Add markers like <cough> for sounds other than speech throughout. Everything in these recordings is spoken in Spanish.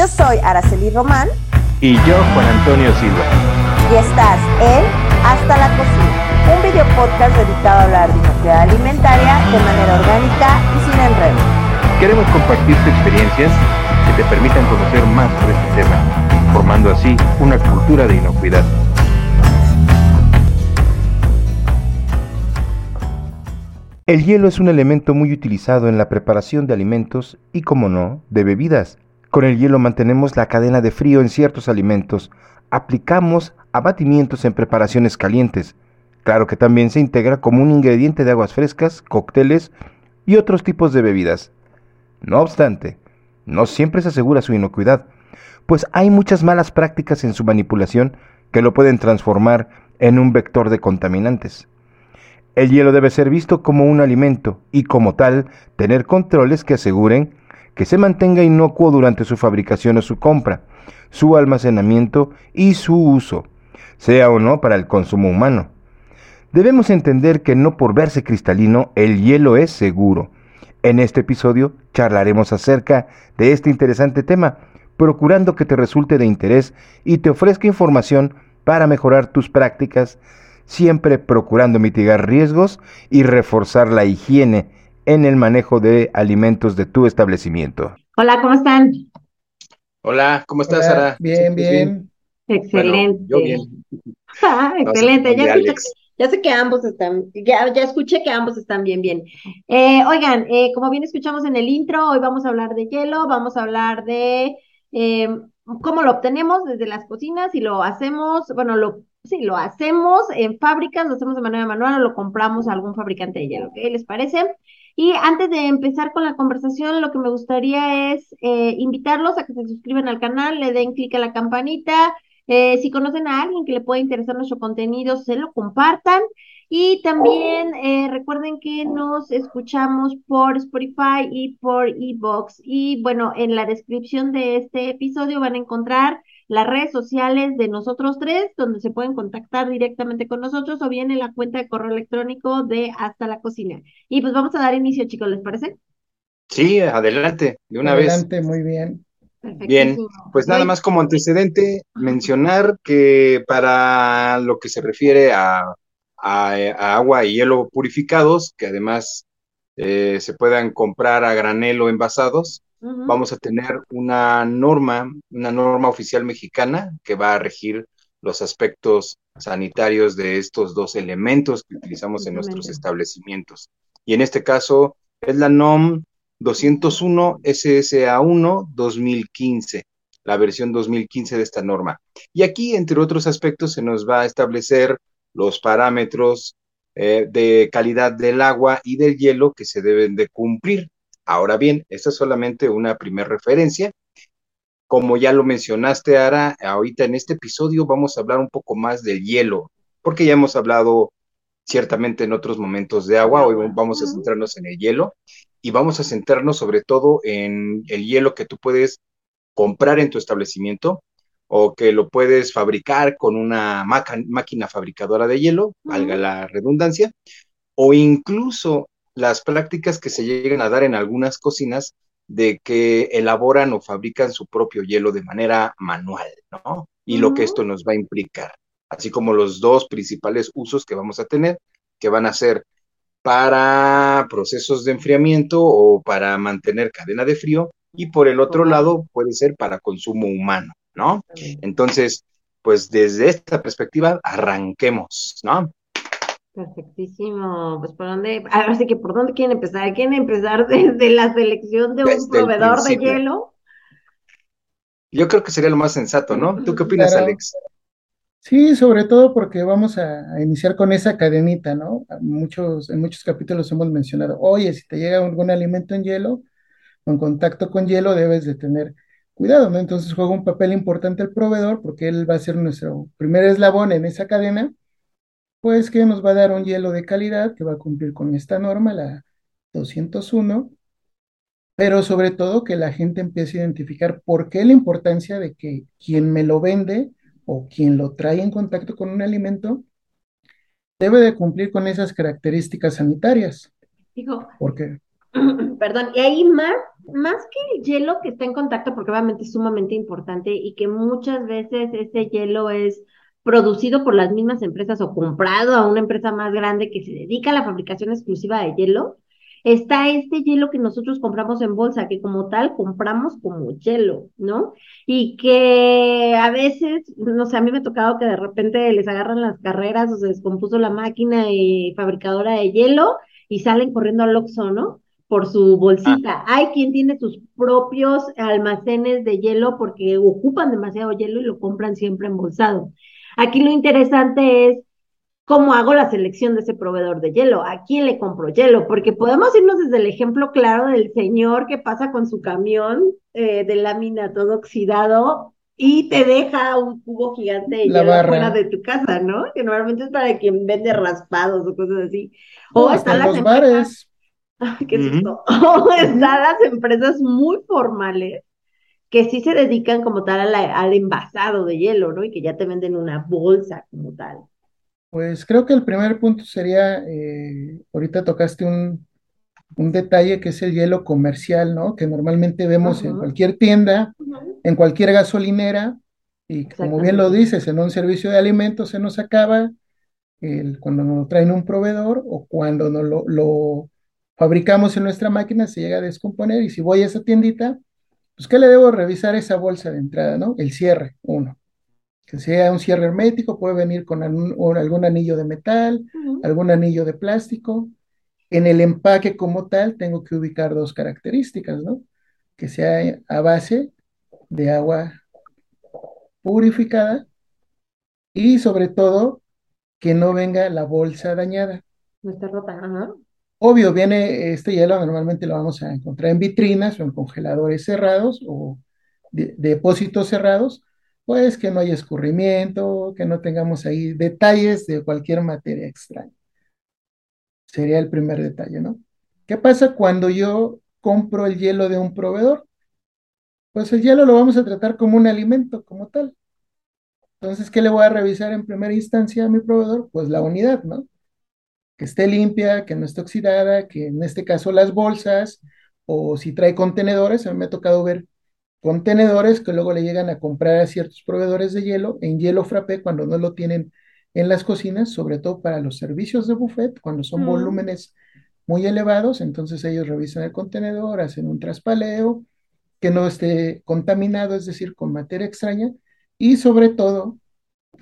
Yo soy Araceli Román. Y yo, Juan Antonio Silva. Y estás en Hasta la Cocina, un video podcast dedicado a hablar de inocuidad alimentaria de manera orgánica y sin enredo. Queremos compartirte experiencias que te permitan conocer más sobre este tema, formando así una cultura de inocuidad. El hielo es un elemento muy utilizado en la preparación de alimentos y, como no, de bebidas. Con el hielo mantenemos la cadena de frío en ciertos alimentos, aplicamos abatimientos en preparaciones calientes. Claro que también se integra como un ingrediente de aguas frescas, cócteles y otros tipos de bebidas. No obstante, no siempre se asegura su inocuidad, pues hay muchas malas prácticas en su manipulación que lo pueden transformar en un vector de contaminantes. El hielo debe ser visto como un alimento y como tal tener controles que aseguren que se mantenga inocuo durante su fabricación o su compra, su almacenamiento y su uso, sea o no para el consumo humano. Debemos entender que no por verse cristalino el hielo es seguro. En este episodio charlaremos acerca de este interesante tema, procurando que te resulte de interés y te ofrezca información para mejorar tus prácticas siempre procurando mitigar riesgos y reforzar la higiene en el manejo de alimentos de tu establecimiento. Hola, ¿cómo están? Hola, ¿cómo estás, Sara? Bien, bien. Excelente. yo bien. <laughs> Ah, excelente. Ya, ya, sé que ambos están, ya, ya escuché que ambos están bien, bien. Eh, oigan, eh, como bien escuchamos en el intro, hoy vamos a hablar de hielo, vamos a hablar de eh, cómo lo obtenemos desde las cocinas y lo hacemos, bueno, lo Sí, lo hacemos en fábricas, lo hacemos de manera manual o lo compramos a algún fabricante de hielo, ¿qué les parece? Y antes de empezar con la conversación, lo que me gustaría es eh, invitarlos a que se suscriban al canal, le den clic a la campanita, eh, si conocen a alguien que le pueda interesar nuestro contenido, se lo compartan. Y también eh, recuerden que nos escuchamos por Spotify y por Evox. Y bueno, en la descripción de este episodio van a encontrar las redes sociales de nosotros tres, donde se pueden contactar directamente con nosotros o bien en la cuenta de correo electrónico de Hasta la Cocina. Y pues vamos a dar inicio, chicos, ¿les parece? Sí, adelante, de una vez. Adelante, muy bien. Bien, pues nada más como antecedente, mencionar que para lo que se refiere a, agua y hielo purificados, que además eh, se puedan comprar a granelo envasados, vamos a tener una norma, una norma oficial mexicana que va a regir los aspectos sanitarios de estos dos elementos que utilizamos en nuestros establecimientos. Y en este caso es la NOM 201 SSA1 2015, la versión 2015 de esta norma. Y aquí, entre otros aspectos, se nos va a establecer los parámetros eh, de calidad del agua y del hielo que se deben de cumplir. Ahora bien, esta es solamente una primera referencia. Como ya lo mencionaste, Ara, ahorita en este episodio vamos a hablar un poco más del hielo, porque ya hemos hablado ciertamente en otros momentos de agua, hoy vamos a centrarnos en el hielo y vamos a centrarnos sobre todo en el hielo que tú puedes comprar en tu establecimiento o que lo puedes fabricar con una máquina fabricadora de hielo, valga la redundancia, o incluso las prácticas que se llegan a dar en algunas cocinas de que elaboran o fabrican su propio hielo de manera manual, ¿no? Y lo que esto nos va a implicar, así como los dos principales usos que vamos a tener, que van a ser para procesos de enfriamiento o para mantener cadena de frío, y por el otro lado puede ser para consumo humano, ¿no? Entonces, pues desde esta perspectiva, arranquemos, ¿no? Perfectísimo. Pues por dónde, ahora sí que por dónde quieren empezar. ¿Quieren empezar <laughs> desde la selección de un proveedor de hielo? Yo creo que sería lo más sensato, ¿no? ¿Tú qué opinas, Alex? Sí, sobre todo porque vamos a, iniciar con esa cadenita, ¿no? Muchos, en muchos capítulos hemos mencionado, oye, si te llega algún alimento en hielo, en contacto con hielo, debes de tener cuidado, ¿no? Entonces juega un papel importante el proveedor porque él va a ser nuestro primer eslabón en esa cadena pues que nos va a dar un hielo de calidad que va a cumplir con esta norma, la 201, pero sobre todo que la gente empiece a identificar por qué la importancia de que quien me lo vende o quien lo trae en contacto con un alimento debe de cumplir con esas características sanitarias. Digo, ¿Por qué? <clears throat> Perdón, y ahí, Mar, más que el hielo que está en contacto, porque obviamente es sumamente importante y que muchas veces ese hielo es producido por las mismas empresas o comprado a una empresa más grande que se dedica a la fabricación exclusiva de hielo, está este hielo que nosotros compramos en bolsa, que como tal compramos como hielo, ¿no? Y que a veces, no sé, a mí me ha tocado que de repente les agarran las carreras o se descompuso la máquina y fabricadora de hielo y salen corriendo al Oxxo, ¿no? Por su bolsita. Ah. Hay quien tiene sus propios almacenes de hielo porque ocupan demasiado hielo y lo compran siempre embolsado. Aquí lo interesante es cómo hago la selección de ese proveedor de hielo, a quién le compro hielo, porque podemos irnos desde el ejemplo claro del señor que pasa con su camión eh, de lámina todo oxidado y te deja un cubo gigante de hielo fuera de tu casa, ¿no? Que normalmente es para quien vende raspados o cosas así. O están las empresas... <laughs> qué <laughs> O están las empresas muy formales que sí se dedican como tal al envasado de hielo, ¿no? Y que ya te venden una bolsa como tal. Pues creo que el primer punto sería, eh, ahorita tocaste un, detalle que es el hielo comercial, ¿no? Que normalmente vemos en cualquier tienda, en cualquier gasolinera, y como bien lo dices, en un servicio de alimentos se nos acaba el, cuando nos traen un proveedor o cuando nos lo, lo fabricamos en nuestra máquina se llega a descomponer y si voy a esa tiendita, pues ¿qué le debo revisar esa bolsa de entrada, ¿no? El cierre, uno que sea un cierre hermético, puede venir con algún, anillo de metal, algún anillo de plástico. En el empaque como tal, tengo que ubicar dos características, ¿no? Que sea a base de agua purificada y sobre todo que no venga la bolsa dañada. No está rota, ajá. Obvio, viene este hielo, normalmente lo vamos a encontrar en vitrinas o en congeladores cerrados o depósitos cerrados, pues que no haya escurrimiento, que no tengamos ahí detalles de cualquier materia extraña. Sería el primer detalle, ¿no? ¿Qué pasa cuando yo compro el hielo de un proveedor? Pues el hielo lo vamos a tratar como un alimento, como tal. Entonces, ¿qué le voy a revisar en primera instancia a mi proveedor? Pues la unidad, ¿no? Que esté limpia, que no esté oxidada, que en este caso las bolsas, o si trae contenedores, a mí me ha tocado ver contenedores que luego le llegan a comprar a ciertos proveedores de hielo en hielo frappé cuando no lo tienen en las cocinas, sobre todo para los servicios de buffet, cuando son volúmenes muy elevados, entonces ellos revisan el contenedor, hacen un traspaleo, que no esté contaminado, es decir, con materia extraña, y sobre todo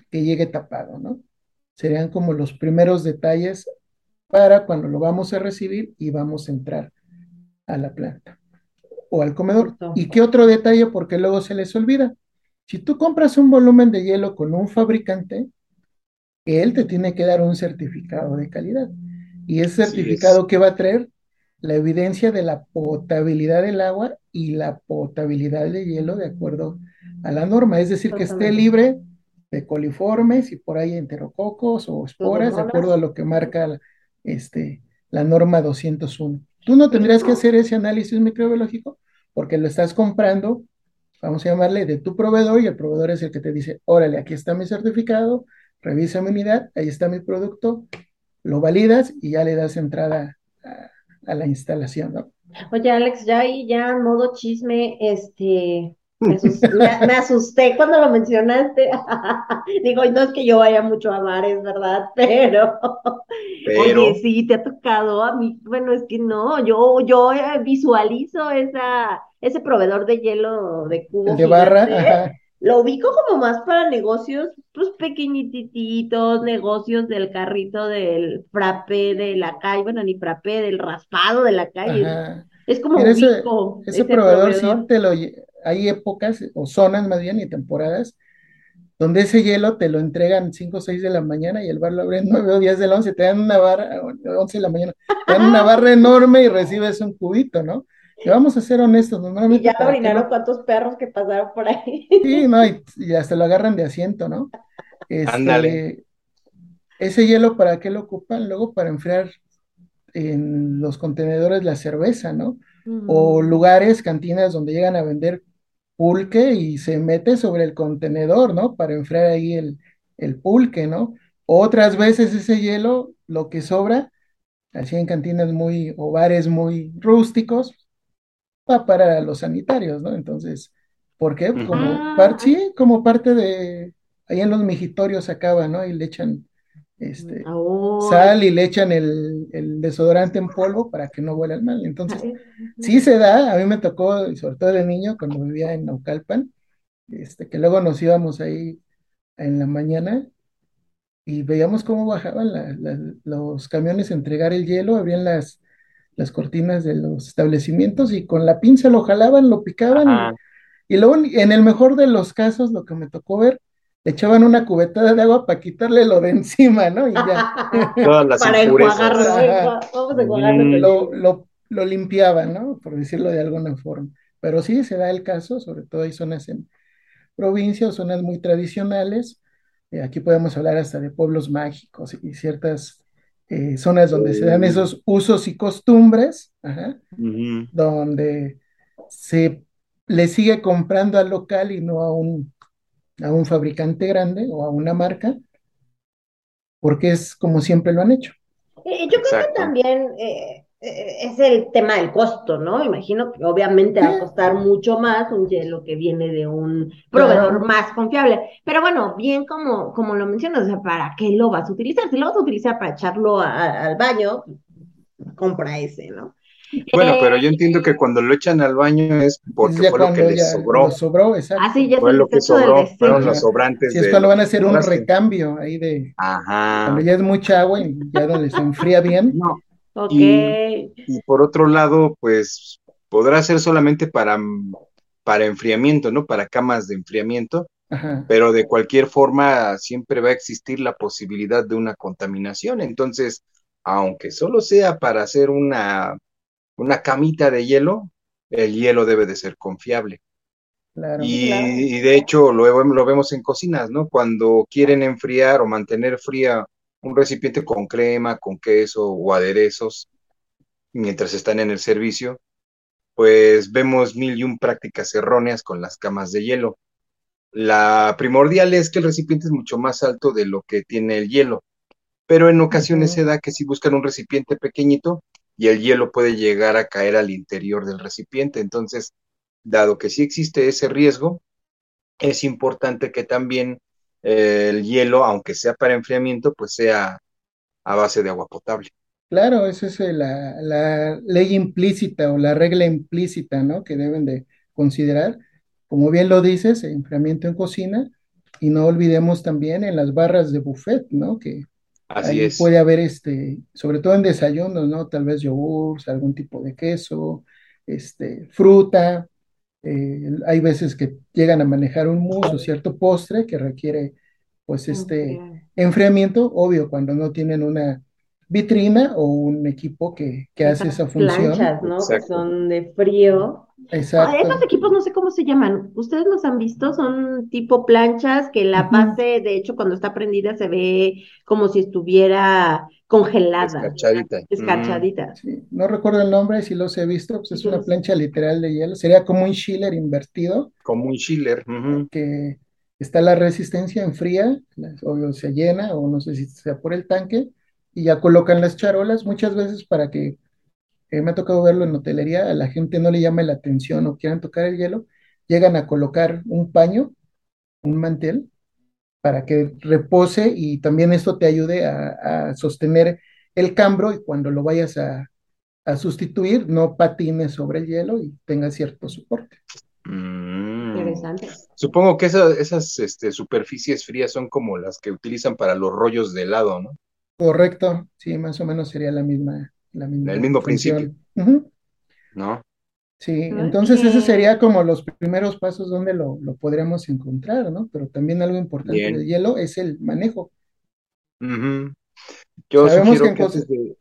que llegue tapado, ¿no? Serían como los primeros detalles para cuando lo vamos a recibir y vamos a entrar a la planta o al comedor. ¿Y qué otro detalle? Porque luego se les olvida. Si tú compras un volumen de hielo con un fabricante, él te tiene que dar un certificado de calidad. Y ese certificado que va a traer la evidencia de la potabilidad del agua y la potabilidad del hielo de acuerdo a la norma. Es decir, que esté libre de coliformes y por ahí enterococos o esporas, de acuerdo a lo que marca este, la norma 201. Tú no tendrías que hacer ese análisis microbiológico porque lo estás comprando, vamos a llamarle, de tu proveedor y el proveedor es el que te dice, órale, aquí está mi certificado, revisa mi unidad, ahí está mi producto, lo validas y ya le das entrada a, la instalación, ¿no? Oye, Alex, ya ahí, ya en modo chisme, este, <laughs> me asusté, cuando lo mencionaste. <laughs> Digo, no es que yo vaya mucho a bares, ¿verdad? <laughs> Pero, oye, sí, te ha tocado a mí. Bueno, es que no, yo, yo visualizo esa, ese proveedor de hielo de cubo. De barra, Lo ubico como más para negocios, pues pequeñititos, negocios del carrito del frappé de la calle, bueno, ni frappé, del raspado de la calle. Es como ubico ese, ese, proveedor, sí te lo hay épocas o zonas más bien y temporadas donde ese hielo te lo entregan 5 o 6 de la mañana y el bar lo abre 9 <laughs> o 10 de la 11, te dan una barra, 11 de la mañana, te dan una barra enorme y recibes un cubito, ¿no? Y vamos a ser honestos, normalmente. Y ya orinaron cuántos perros que pasaron por ahí. Sí, no, y, hasta lo agarran de asiento, ¿no? Este, ese hielo, ¿para qué lo ocupan? Luego para enfriar en los contenedores la cerveza, ¿no? O lugares, cantinas donde llegan a vender pulque y se mete sobre el contenedor, ¿no? Para enfriar ahí el, el pulque, ¿no? Otras veces ese hielo, lo que sobra, así en cantinas muy, o bares muy rústicos, va para los sanitarios, ¿no? Entonces, ¿por qué? Como, sí, como parte de, ahí en los mijitorios acaba, ¿no? Y le echan este, oh. sal y le echan el, desodorante en polvo para que no huela el mal. Entonces, sí se da, a mí me tocó, sobre todo de niño, cuando vivía en Naucalpan, este, que luego nos íbamos ahí en la mañana y veíamos cómo bajaban los camiones a entregar el hielo, abrían las, las cortinas de los establecimientos y con la pinza lo jalaban, lo picaban. Y, y, luego, en el mejor de los casos, lo que me tocó ver, echaban una cubetada de agua para quitarle lo de encima, ¿no? Y ya. <laughs> Todas las para enjuagarlo, lo, lo, lo limpiaban, ¿no? Por decirlo de alguna forma. Pero sí se da el caso, sobre todo hay zonas en provincias, zonas muy tradicionales. Eh, aquí podemos hablar hasta de pueblos mágicos y ciertas eh, zonas donde se dan esos usos y costumbres, donde se le sigue comprando al local y no a un a un fabricante grande o a una marca, porque es como siempre lo han hecho. Eh, yo creo que también eh, eh, es el tema del costo, ¿no? Imagino que obviamente va a costar mucho más un hielo que viene de un proveedor más confiable. Pero bueno, bien como, como lo mencionas, o sea, ¿para qué lo vas a utilizar? Si lo vas a utilizar para echarlo al baño, compra ese, ¿no? Bueno, pero yo entiendo que cuando lo echan al baño es porque fue lo que les sobró. sobró, exacto. Ah, sí, ya fue lo que sobró, fueron los sobrantes. Sí, es cuando van a hacer un recambio ahí de. Ajá. Cuando ya es mucha agua y ya no les enfría bien. <laughs> No. Ok. Y, por otro lado, pues podrá ser solamente para, para enfriamiento, ¿no? Para camas de enfriamiento. Ajá. Pero de cualquier forma siempre va a existir la posibilidad de una contaminación. Entonces, aunque solo sea para hacer una una camita de hielo, el hielo debe de ser confiable. y, de hecho lo, lo, vemos en cocinas, ¿no? Cuando quieren enfriar o mantener fría un recipiente con crema, con queso o aderezos, mientras están en el servicio, pues vemos mil y un prácticas erróneas con las camas de hielo. La primordial es que el recipiente es mucho más alto de lo que tiene el hielo, pero en ocasiones se da que si buscan un recipiente pequeñito, y el hielo puede llegar a caer al interior del recipiente. Entonces, dado que sí existe ese riesgo, es importante que también eh, el hielo, aunque sea para enfriamiento, pues sea a base de agua potable. Claro, esa es la, la, ley implícita o la regla implícita, ¿no? Que deben de considerar. Como bien lo dices, enfriamiento en cocina, y no olvidemos también en las barras de buffet, ¿no? Que Así es. Puede haber, este, sobre todo en desayunos, ¿no? Tal vez yogur, algún tipo de queso, este, fruta. Eh, hay veces que llegan a manejar un mousse o cierto postre que requiere, pues, este enfriamiento, obvio, cuando no tienen una vitrina o un equipo que, que hace esa función. Planchas, ¿no? Que son de frío. Exacto. esos equipos no sé cómo se llaman. ¿Ustedes los han visto? Son tipo planchas que la base, de hecho, cuando está prendida se ve como si estuviera congelada. Escarchadita. Escarchadita. Sí. No recuerdo el nombre, si los he visto, pues es una plancha literal de hielo. Sería como un chiller invertido. Como un chiller. Que está la resistencia en fría, obvio se llena, o no sé si sea por el tanque, y ya colocan las charolas muchas veces para que eh, me ha tocado verlo en hotelería, a la gente no le llame la atención o quieran tocar el hielo, llegan a colocar un paño, un mantel, para que repose y también esto te ayude a, sostener el cambro y cuando lo vayas a, sustituir no patines sobre el hielo y tenga cierto soporte. Mm. Interesante. Supongo que esas, esas este, superficies frías son como las que utilizan para los rollos de helado, ¿no? Correcto, sí, más o menos sería la misma, el mismo principio. ¿No? Sí, entonces ese sería como los primeros pasos donde lo, lo podríamos encontrar, ¿no? Pero también algo importante del hielo es el manejo. Yo sugiero que, antes, de,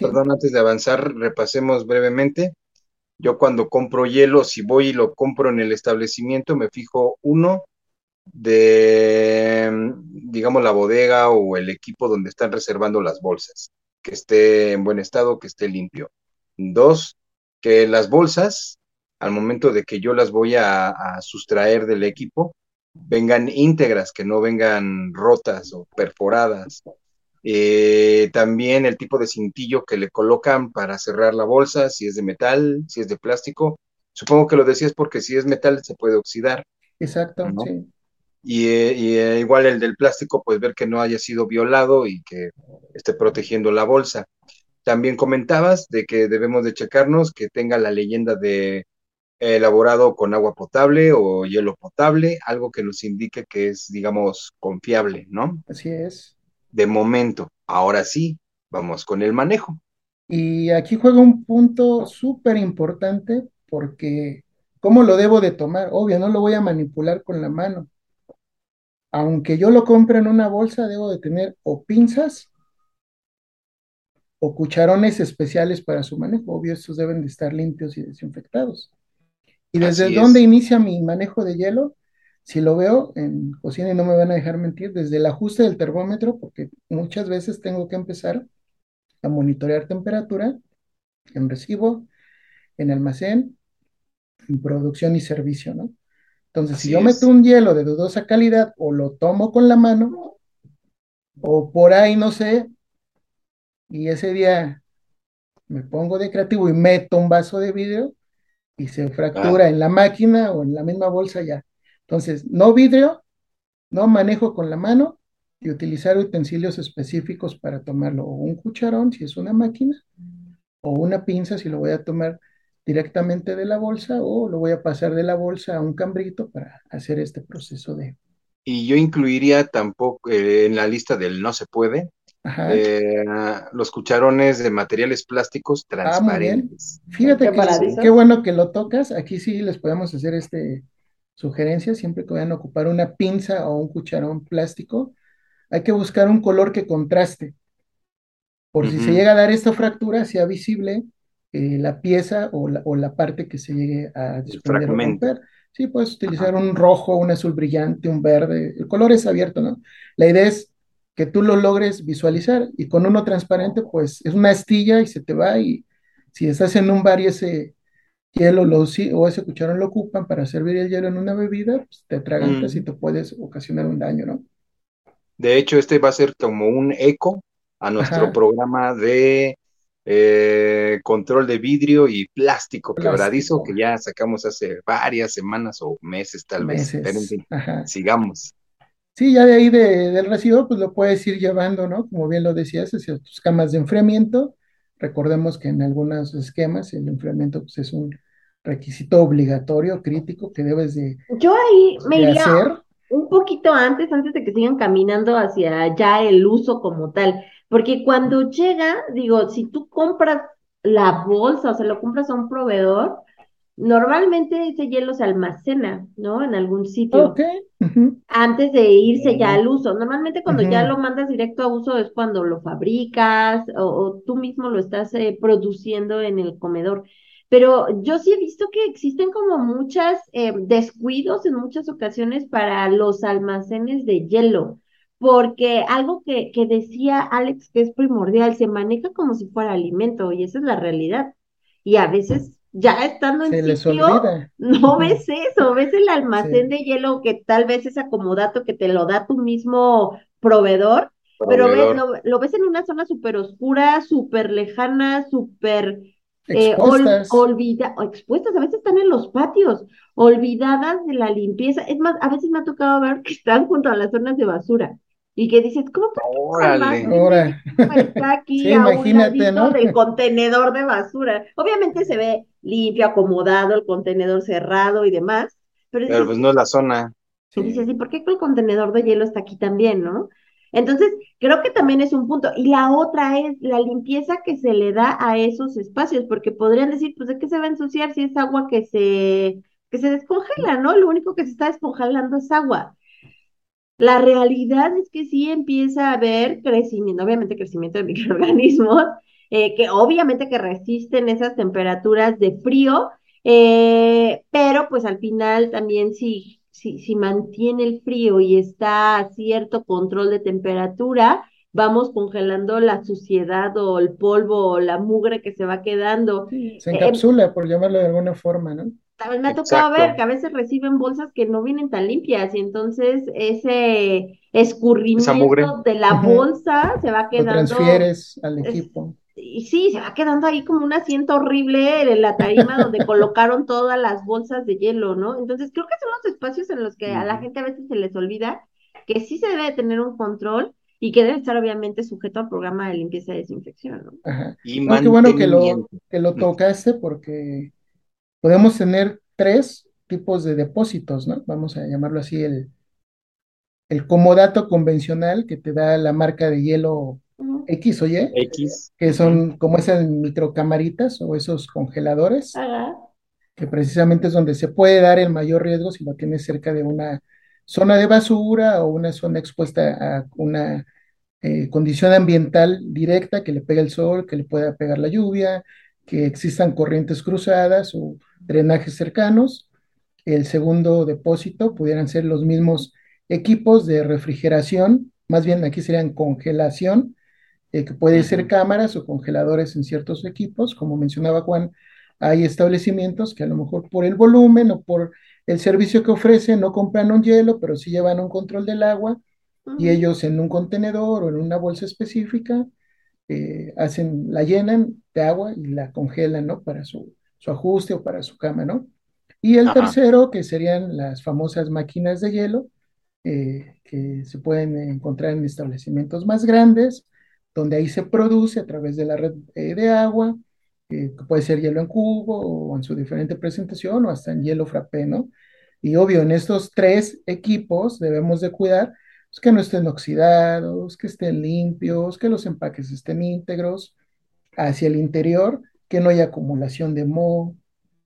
perdón, antes de avanzar, repasemos brevemente. Yo cuando compro hielo, si voy y lo compro en el establecimiento, me fijo uno de, digamos, la bodega o el equipo donde están reservando las bolsas que esté en buen estado, que esté limpio. Dos, que las bolsas, al momento de que yo las voy a, sustraer del equipo, vengan íntegras, que no vengan rotas o perforadas. Eh, también el tipo de cintillo que le colocan para cerrar la bolsa, si es de metal, si es de plástico, Supongo que lo decías porque si es metal se puede oxidar. Exacto, sí. Y, eh, igual el del plástico, pues ver que no haya sido violado y que esté protegiendo la bolsa. También comentabas de que debemos de checarnos que tenga la leyenda de elaborado con agua potable o hielo potable, algo que nos indique que es, digamos, confiable, ¿no? Así es. De momento, ahora sí, vamos con el manejo. Y aquí juega un punto súper importante porque ¿cómo lo debo de tomar? Obvio, no lo voy a manipular con la mano. Aunque yo lo compre en una bolsa, debo de tener o pinzas o cucharones especiales para su manejo. Obvio, estos deben de estar limpios y desinfectados. ¿Y desde dónde inicia mi manejo de hielo? Si lo veo en cocina y no me van a dejar mentir, desde el ajuste del termómetro, porque muchas veces tengo que empezar a monitorear temperatura en recibo, en almacén, en producción y servicio, ¿no? Entonces, si yo meto un hielo de dudosa calidad o lo tomo con la mano, o por ahí, no sé, y ese día me pongo de creativo y meto un vaso de vidrio y se fractura en la máquina o en la misma bolsa ya. Entonces, no vidrio, no manejo con la mano y utilizar utensilios específicos para tomarlo, o un cucharón si es una máquina, o una pinza si lo voy a tomar directamente de la bolsa, o lo voy a pasar de la bolsa a un cambrito para hacer este proceso de... Y yo incluiría tampoco eh, en la lista del no se puede, eh, los cucharones de materiales plásticos ah, transparentes. Fíjate que qué bueno que lo tocas. Aquí sí les podemos hacer este sugerencia siempre que vayan a ocupar una pinza o un cucharón plástico hay que buscar un color que contraste. Por si se llega a dar esta fractura, sea visible eh, la pieza o la, parte que se llegue a desprender o romper. Sí, puedes utilizar un rojo, un azul brillante, un verde. El color es abierto, ¿no? La idea es que tú lo logres visualizar y con uno transparente, pues es una astilla y se te va y si estás en un bar y ese hielo lo, o ese cucharón lo ocupan para servir el hielo en una bebida, pues te atragantas y te puedes ocasionar un daño, ¿no? De hecho, este va a ser como un eco a nuestro programa de eh, control de vidrio y plástico, quebradizo que ya sacamos hace varias semanas o meses tal vez. sigamos. Sí, ya de ahí del residuo, pues lo puedes ir llevando, ¿no? Como bien lo decías, hacia tus camas de enfriamiento. Recordemos que en algunos esquemas el enfriamiento pues, es un requisito obligatorio, crítico, que debes de, Yo ahí me iría, hacer un poquito antes, antes de que sigan caminando hacia ya el uso como tal, porque cuando llega, digo, si tú compras la bolsa o se lo compras a un proveedor, normalmente ese hielo se almacena, ¿no? En algún sitio. Antes de irse ya al uso. Normalmente cuando ya lo mandas directo a uso es cuando lo fabricas o, tú mismo lo estás eh, produciendo en el comedor. Pero yo sí he visto que existen como muchas eh, descuidos en muchas ocasiones para los almacenes de hielo, porque algo que, que decía Alex que es primordial, se maneja como si fuera alimento y esa es la realidad. Y a veces ya estando en sitio, <laughs> no ves eso, ves el almacén de hielo que tal vez es acomodato que te lo da tu mismo proveedor, pero ves, lo, lo, ves en una zona súper oscura, súper lejana, súper eh, expuestas. olvida, expuestas, a veces están en los patios, olvidadas de la limpieza. Es más, a veces me ha tocado ver que están junto a las zonas de basura y que dices, ¿cómo Órale. Está <laughs> aquí imagínate, ¿no? del contenedor de basura. Obviamente se ve limpio, acomodado, el contenedor cerrado y demás. Pero, pues no es la zona. Y dices, ¿y por qué el contenedor de hielo está aquí también, no? Entonces, creo que también es un punto. Y la otra es la limpieza que se le da a esos espacios, porque podrían decir, pues, ¿de qué se va a ensuciar si es agua que se, que se descongela, ¿no? Lo único que se está descongelando es agua. La realidad es que sí empieza a haber crecimiento, obviamente crecimiento de <laughs> microorganismos, eh, que obviamente que resisten esas temperaturas de frío, eh, pero pues al final también sí si, si mantiene el frío y está a cierto control de temperatura, vamos congelando la suciedad o el polvo o la mugre que se va quedando. se encapsula, por llamarlo de alguna forma, ¿no? También me ha tocado ver que a veces reciben bolsas que no vienen tan limpias y entonces ese escurrimiento de la bolsa se va quedando. Lo transfieres al equipo. y, sí, se va quedando ahí como un asiento horrible en la tarima donde <laughs> colocaron todas las bolsas de hielo, ¿no? Entonces creo que son los espacios en los que a la gente a veces se les olvida que sí se debe tener un control y que debe estar obviamente sujeto al programa de limpieza y desinfección, ¿no? Ajá. Y qué bueno que lo, que lo tocaste porque podemos tener tres tipos de depósitos, ¿no? Vamos a llamarlo así, el, el comodato convencional que te da la marca de hielo X o Y, X. que son como esas microcamaritas o esos congeladores, que precisamente es donde se puede dar el mayor riesgo si lo tienes cerca de una zona de basura o una zona expuesta a una eh, condición ambiental directa que le pega el sol, que le pueda pegar la lluvia, que existan corrientes cruzadas o drenajes cercanos. El segundo depósito pudieran ser los mismos equipos de refrigeración, más bien aquí serían congelación, eh, que puede ser cámaras o congeladores en ciertos equipos. Como mencionaba Juan, hay establecimientos que a lo mejor por el volumen o por el servicio que ofrecen no compran un hielo, pero sí llevan un control del agua y ellos en un contenedor o en una bolsa específica eh, hacen, la llenan de agua y la congelan, ¿no? Para su, ajuste o para su cama, ¿no? Y el tercero, que serían las famosas máquinas de hielo, eh, que se pueden encontrar en establecimientos más grandes, donde ahí se produce a través de la red eh, de agua, que puede ser hielo en cubo o en su diferente presentación o hasta en hielo frappé, ¿no? Y obvio, en estos tres equipos debemos de cuidar pues, que no estén oxidados, que estén limpios, que los empaques estén íntegros hacia el interior, que no haya acumulación de moho,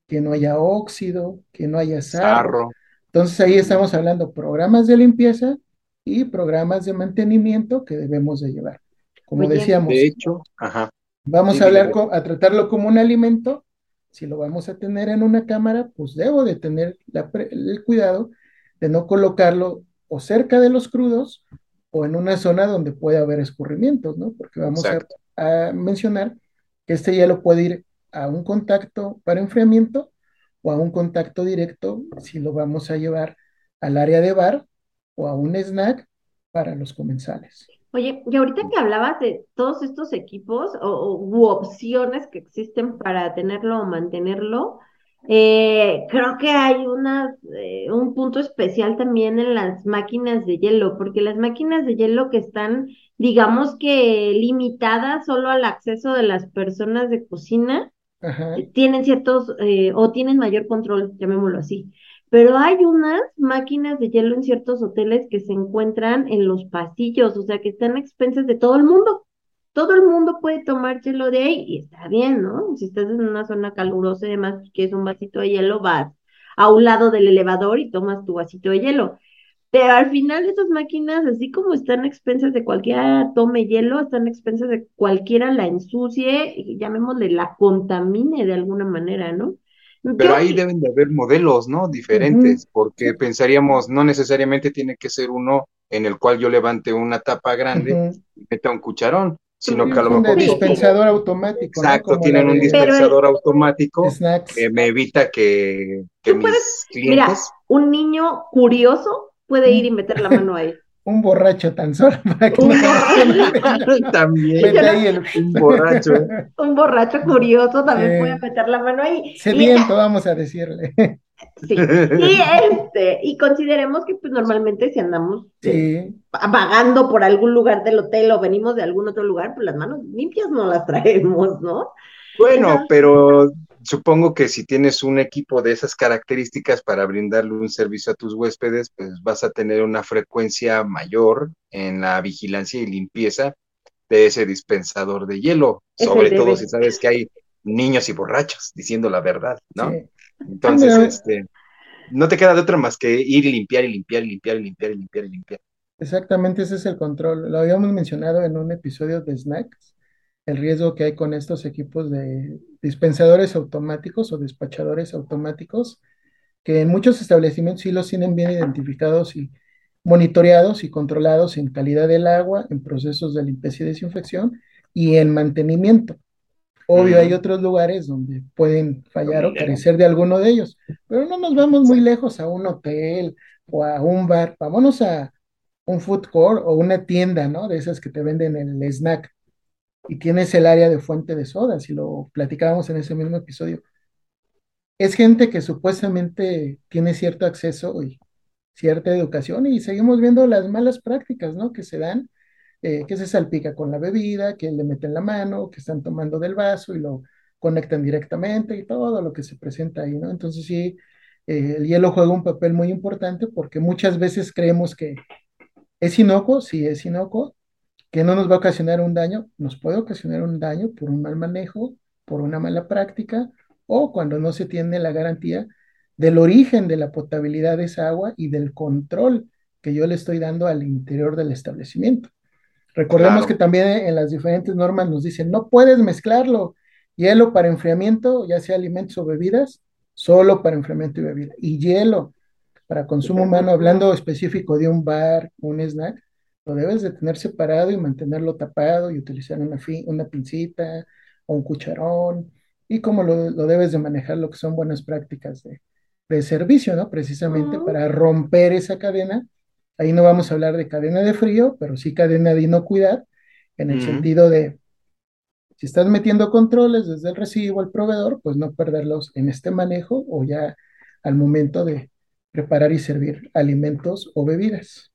que no haya óxido, que no haya sarro. Entonces ahí estamos hablando programas de limpieza y programas de mantenimiento que debemos de llevar. Como decíamos, de hecho, ajá. vamos a hablar, a tratarlo como un alimento. Si lo vamos a tener en una cámara, pues debo de tener el cuidado de no colocarlo o cerca de los crudos o en una zona donde puede haber escurrimientos, ¿no? Porque vamos a, a, mencionar que este hielo puede ir a un contacto para enfriamiento o a un contacto directo si lo vamos a llevar al área de bar o a un snack para los comensales. Oye, y ahorita que hablabas de todos estos equipos o, u opciones que existen para tenerlo o mantenerlo, eh, creo que hay una, eh, un punto especial también en las máquinas de hielo, porque las máquinas de hielo que están, digamos que limitadas solo al acceso de las personas de cocina, eh, tienen ciertos, o tienen mayor control, llamémoslo así pero hay unas máquinas de hielo en ciertos hoteles que se encuentran en los pasillos, o sea, que están a expensas de todo el mundo. Todo el mundo puede tomar hielo de ahí y está bien, ¿no? Si estás en una zona calurosa y demás, que es un vasito de hielo, vas a un lado del elevador y tomas tu vasito de hielo. Pero al final esas máquinas, así como están a expensas de cualquiera tome hielo, están a expensas de cualquiera la ensucie, llamémosle la contamine de alguna manera, ¿no? Pero ahí deben de haber modelos, ¿no? Diferentes, porque pensaríamos, no necesariamente tiene que ser uno en el cual yo levante una tapa grande y meta un cucharón, sino que a lo mejor... Un dispensador automático. Exacto, tienen un dispensador automático que me evita que, que mis clientes... Mira, un niño curioso puede ir y meter la mano ahí. <laughs> Un borracho tan solo para que <laughs> también. Un borracho un borracho curioso también puede meter la mano ahí. Sediento vamos a decirle sí. Y este y consideremos que pues normalmente si andamos eh, vagando por algún lugar del hotel o venimos de algún otro lugar pues las manos limpias no las traemos no bueno pero supongo que si tienes un equipo de esas características para brindarle un servicio a tus huéspedes, pues vas a tener una frecuencia mayor en la vigilancia y limpieza de ese dispensador de hielo, sobre todo si sabes que hay niños y borrachos diciendo la verdad, ¿no? Entonces, este, no te queda de otra más que ir y limpiar y limpiar y limpiar y limpiar y limpiar y limpiar. Exactamente, ese es el control. Lo habíamos mencionado en un episodio de Snacks, el riesgo que hay con estos equipos de dispensadores automáticos o despachadores automáticos, que en muchos establecimientos sí los tienen bien identificados y monitoreados y controlados en calidad del agua, en procesos de limpieza y desinfección y en mantenimiento. Obvio, hay otros lugares donde pueden fallar o carecer de alguno de ellos, pero no nos vamos muy lejos a un hotel o a un bar, vámonos a un food court o una tienda, ¿no? De esas que te venden el snack y tienes el área de fuente de soda, si lo platicábamos en ese mismo episodio. Es gente que supuestamente tiene cierto acceso y cierta educación y seguimos viendo las malas prácticas, ¿no? Que se dan, eh, que se salpica con la bebida, que le meten la mano, que están tomando del vaso y lo conectan directamente y todo lo que se presenta ahí, ¿no? Entonces sí, eh, el hielo juega un papel muy importante porque muchas veces creemos que es inocuo, sí es inocuo, que no nos va a ocasionar un daño, nos puede ocasionar un daño por un mal manejo, por una mala práctica o cuando no se tiene la garantía del origen de la potabilidad de esa agua y del control que yo le estoy dando al interior del establecimiento. Recordemos que también en las diferentes normas nos dicen, no puedes mezclarlo, hielo para enfriamiento, ya sea alimentos o bebidas, solo para enfriamiento y bebida. Y hielo para consumo humano, hablando específico de un bar, un snack, lo debes de tener separado y mantenerlo tapado y utilizar una, una pincita o un cucharón y cómo lo, debes de manejar, lo que son buenas prácticas de, servicio, ¿no? Precisamente para romper esa cadena. Ahí no vamos a hablar de cadena de frío, pero sí cadena de inocuidad, en el sentido de, si estás metiendo controles desde el recibo al proveedor, pues no perderlos en este manejo o ya al momento de preparar y servir alimentos o bebidas.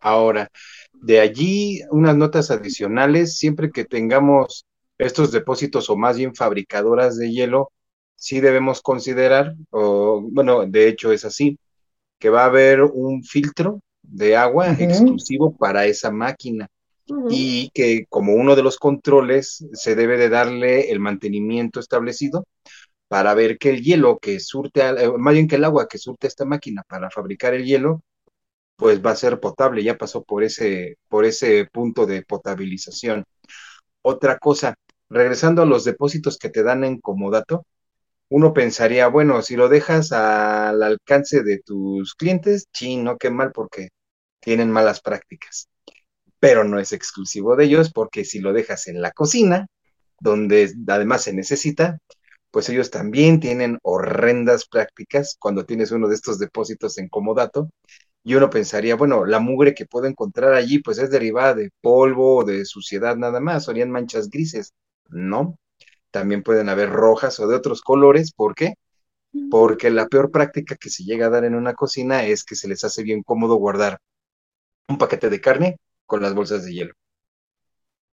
Ahora, de allí unas notas adicionales, siempre que tengamos estos depósitos o más bien fabricadoras de hielo, sí debemos considerar, o bueno, de hecho es así, que va a haber un filtro de agua exclusivo para esa máquina y que como uno de los controles se debe de darle el mantenimiento establecido para ver que el hielo que surte, eh, más bien que el agua que surte esta máquina para fabricar el hielo, pues va a ser potable, ya pasó por ese, por ese punto de potabilización. Otra cosa, regresando a los depósitos que te dan en comodato, uno pensaría, bueno, si lo dejas al alcance de tus clientes, chino, qué mal porque tienen malas prácticas. Pero no es exclusivo de ellos porque si lo dejas en la cocina, donde además se necesita, pues ellos también tienen horrendas prácticas cuando tienes uno de estos depósitos en comodato y uno pensaría, bueno, la mugre que puedo encontrar allí, pues es derivada de polvo o de suciedad nada más, serían manchas grises. No, también pueden haber rojas o de otros colores. ¿Por qué? Porque la peor práctica que se llega a dar en una cocina es que se les hace bien cómodo guardar un paquete de carne con las bolsas de hielo.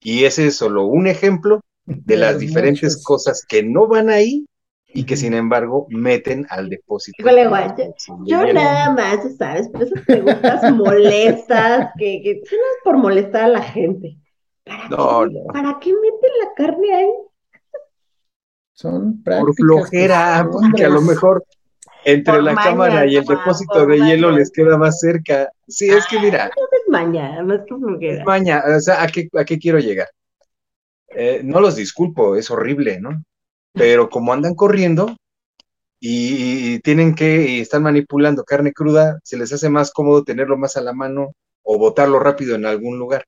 Y ese es solo un ejemplo de las diferentes cosas que no van ahí y que sin embargo meten al depósito. yo, nada más, ¿sabes? Por esas preguntas <laughs> molestas, que, que no es por molestar a la gente. ¿Para, no, qué, ¿Para qué meten la carne ahí? Son prácticas. Por flojera, porque a lo mejor entre la cámara y el depósito de hielo les queda más cerca. Sí, es que mira. No es maña, no es que flojera. maña, o sea, ¿a qué, a qué quiero llegar? Eh, no los disculpo, es horrible, ¿no? pero como andan corriendo y, tienen que y están manipulando carne cruda, se les hace más cómodo tenerlo más a la mano o botarlo rápido en algún lugar.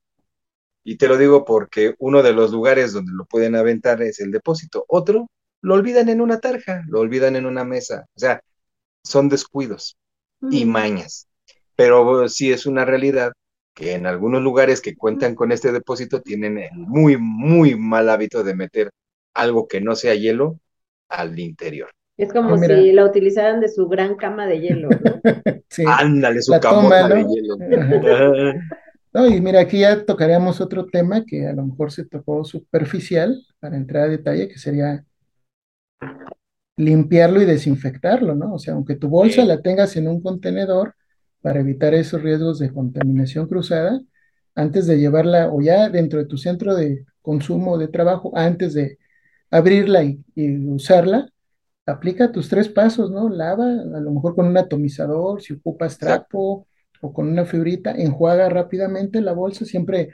Y te lo digo porque uno de los lugares donde lo pueden aventar es el depósito. Otro lo olvidan en una tarja, lo olvidan en una mesa. O sea, son descuidos y mañas. Pero sí es una realidad que en algunos lugares que cuentan con este depósito tienen el muy, muy mal hábito de meter algo que no sea hielo al interior. Es como ah, si la utilizaran de su gran cama de hielo, ¿no? <laughs> Ándale, su cama de hielo. <laughs> no, y mira, aquí ya tocaríamos otro tema que a lo mejor se tocó superficial para entrar a detalle, que sería limpiarlo y desinfectarlo, ¿no? O sea, aunque tu bolsa la tengas en un contenedor para evitar esos riesgos de contaminación cruzada, antes de llevarla o ya dentro de tu centro de consumo de trabajo, antes de abrirla y, usarla, aplica tus tres pasos, ¿no? Lava, a lo mejor con un atomizador, si ocupas trapo o con una fibrita, enjuaga rápidamente la bolsa, siempre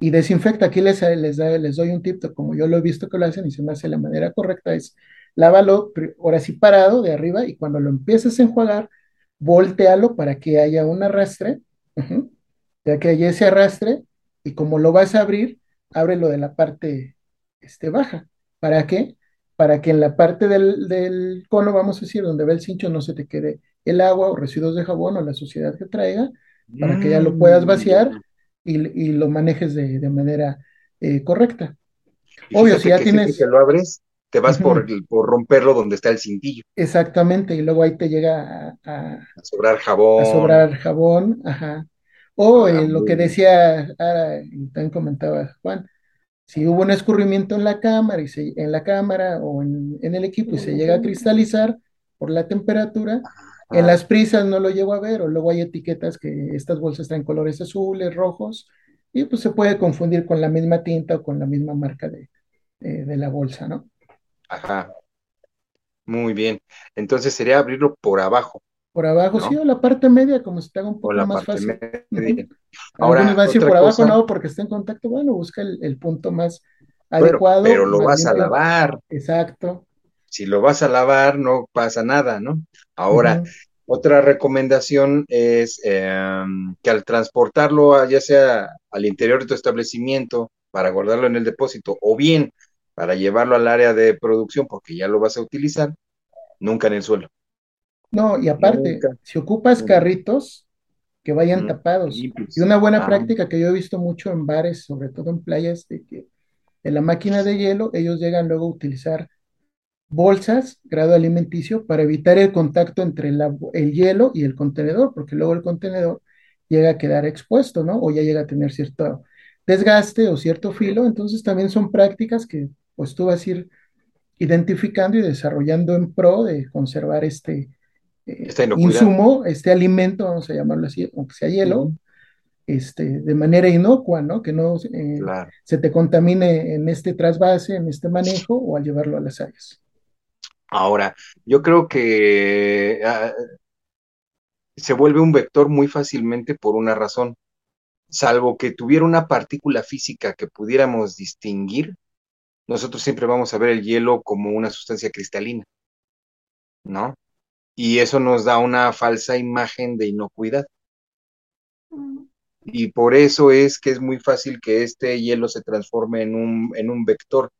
y desinfecta. Aquí les, les, les doy un tip, como yo lo he visto que lo hacen y se me hace la manera correcta, es lávalo ahora sí parado de arriba y cuando lo empieces a enjuagar, voltealo para que haya un arrastre, ya que haya ese arrastre y como lo vas a abrir, ábrelo de la parte este, baja. ¿Para qué? Para que en la parte del, cono, vamos a decir, donde ve el cincho, no se te quede el agua o residuos de jabón o la suciedad que traiga, para que ya lo puedas vaciar y, lo manejes de, manera eh, correcta. Obvio, si ya tienes... Que lo abres, te vas por, por, romperlo donde está el cintillo. Exactamente, y luego ahí te llega a, a, sobrar jabón. A sobrar jabón, ajá. O ah, lo que decía, también comentaba Juan, si hubo un escurrimiento en la cámara, y se, en la cámara o en, el equipo y se llega a cristalizar por la temperatura, en las prisas no lo llego a ver, o luego hay etiquetas que estas bolsas traen colores azules, rojos, y pues se puede confundir con la misma tinta o con la misma marca de, de la bolsa, ¿no? Ajá. Muy bien. Entonces sería abrirlo por abajo. Por abajo, sí, o la parte media, como se te haga un poco más fácil. Ahora, va a decir por abajo, no, porque está en contacto. Bueno, busca el, punto más adecuado. Pero lo vas a lavar. Exacto. Si lo vas a lavar, no pasa nada, ¿no? Ahora, otra recomendación es em, que al transportarlo, ya sea al interior de tu establecimiento, para guardarlo en el depósito, o bien para llevarlo al área de producción, porque ya lo vas a utilizar, nunca en el suelo. No, y aparte, si ocupas carritos, que vayan tapados. Y una buena ah. práctica que yo he visto mucho en bares, sobre todo en playas, de que en la máquina de hielo ellos llegan luego a utilizar bolsas, grado alimenticio, para evitar el contacto entre el hielo y el contenedor, porque luego el contenedor llega a quedar expuesto, ¿no? O ya llega a tener cierto desgaste o cierto filo. Entonces también son prácticas que pues tú vas a ir identificando y desarrollando en pro de conservar este, eh, insumo, este alimento, vamos a llamarlo así, aunque sea hielo, este, de manera inocua, ¿no? Que no eh, se te contamine en este trasvase, en este manejo o al llevarlo a las áreas. Ahora, yo creo que ah, se vuelve un vector muy fácilmente por una razón. Salvo que tuviera una partícula física que pudiéramos distinguir, nosotros siempre vamos a ver el hielo como una sustancia cristalina, ¿no? y eso nos da una falsa imagen de inocuidad. Mm. Y por eso es que es muy fácil que este hielo se transforme en un, en un vector.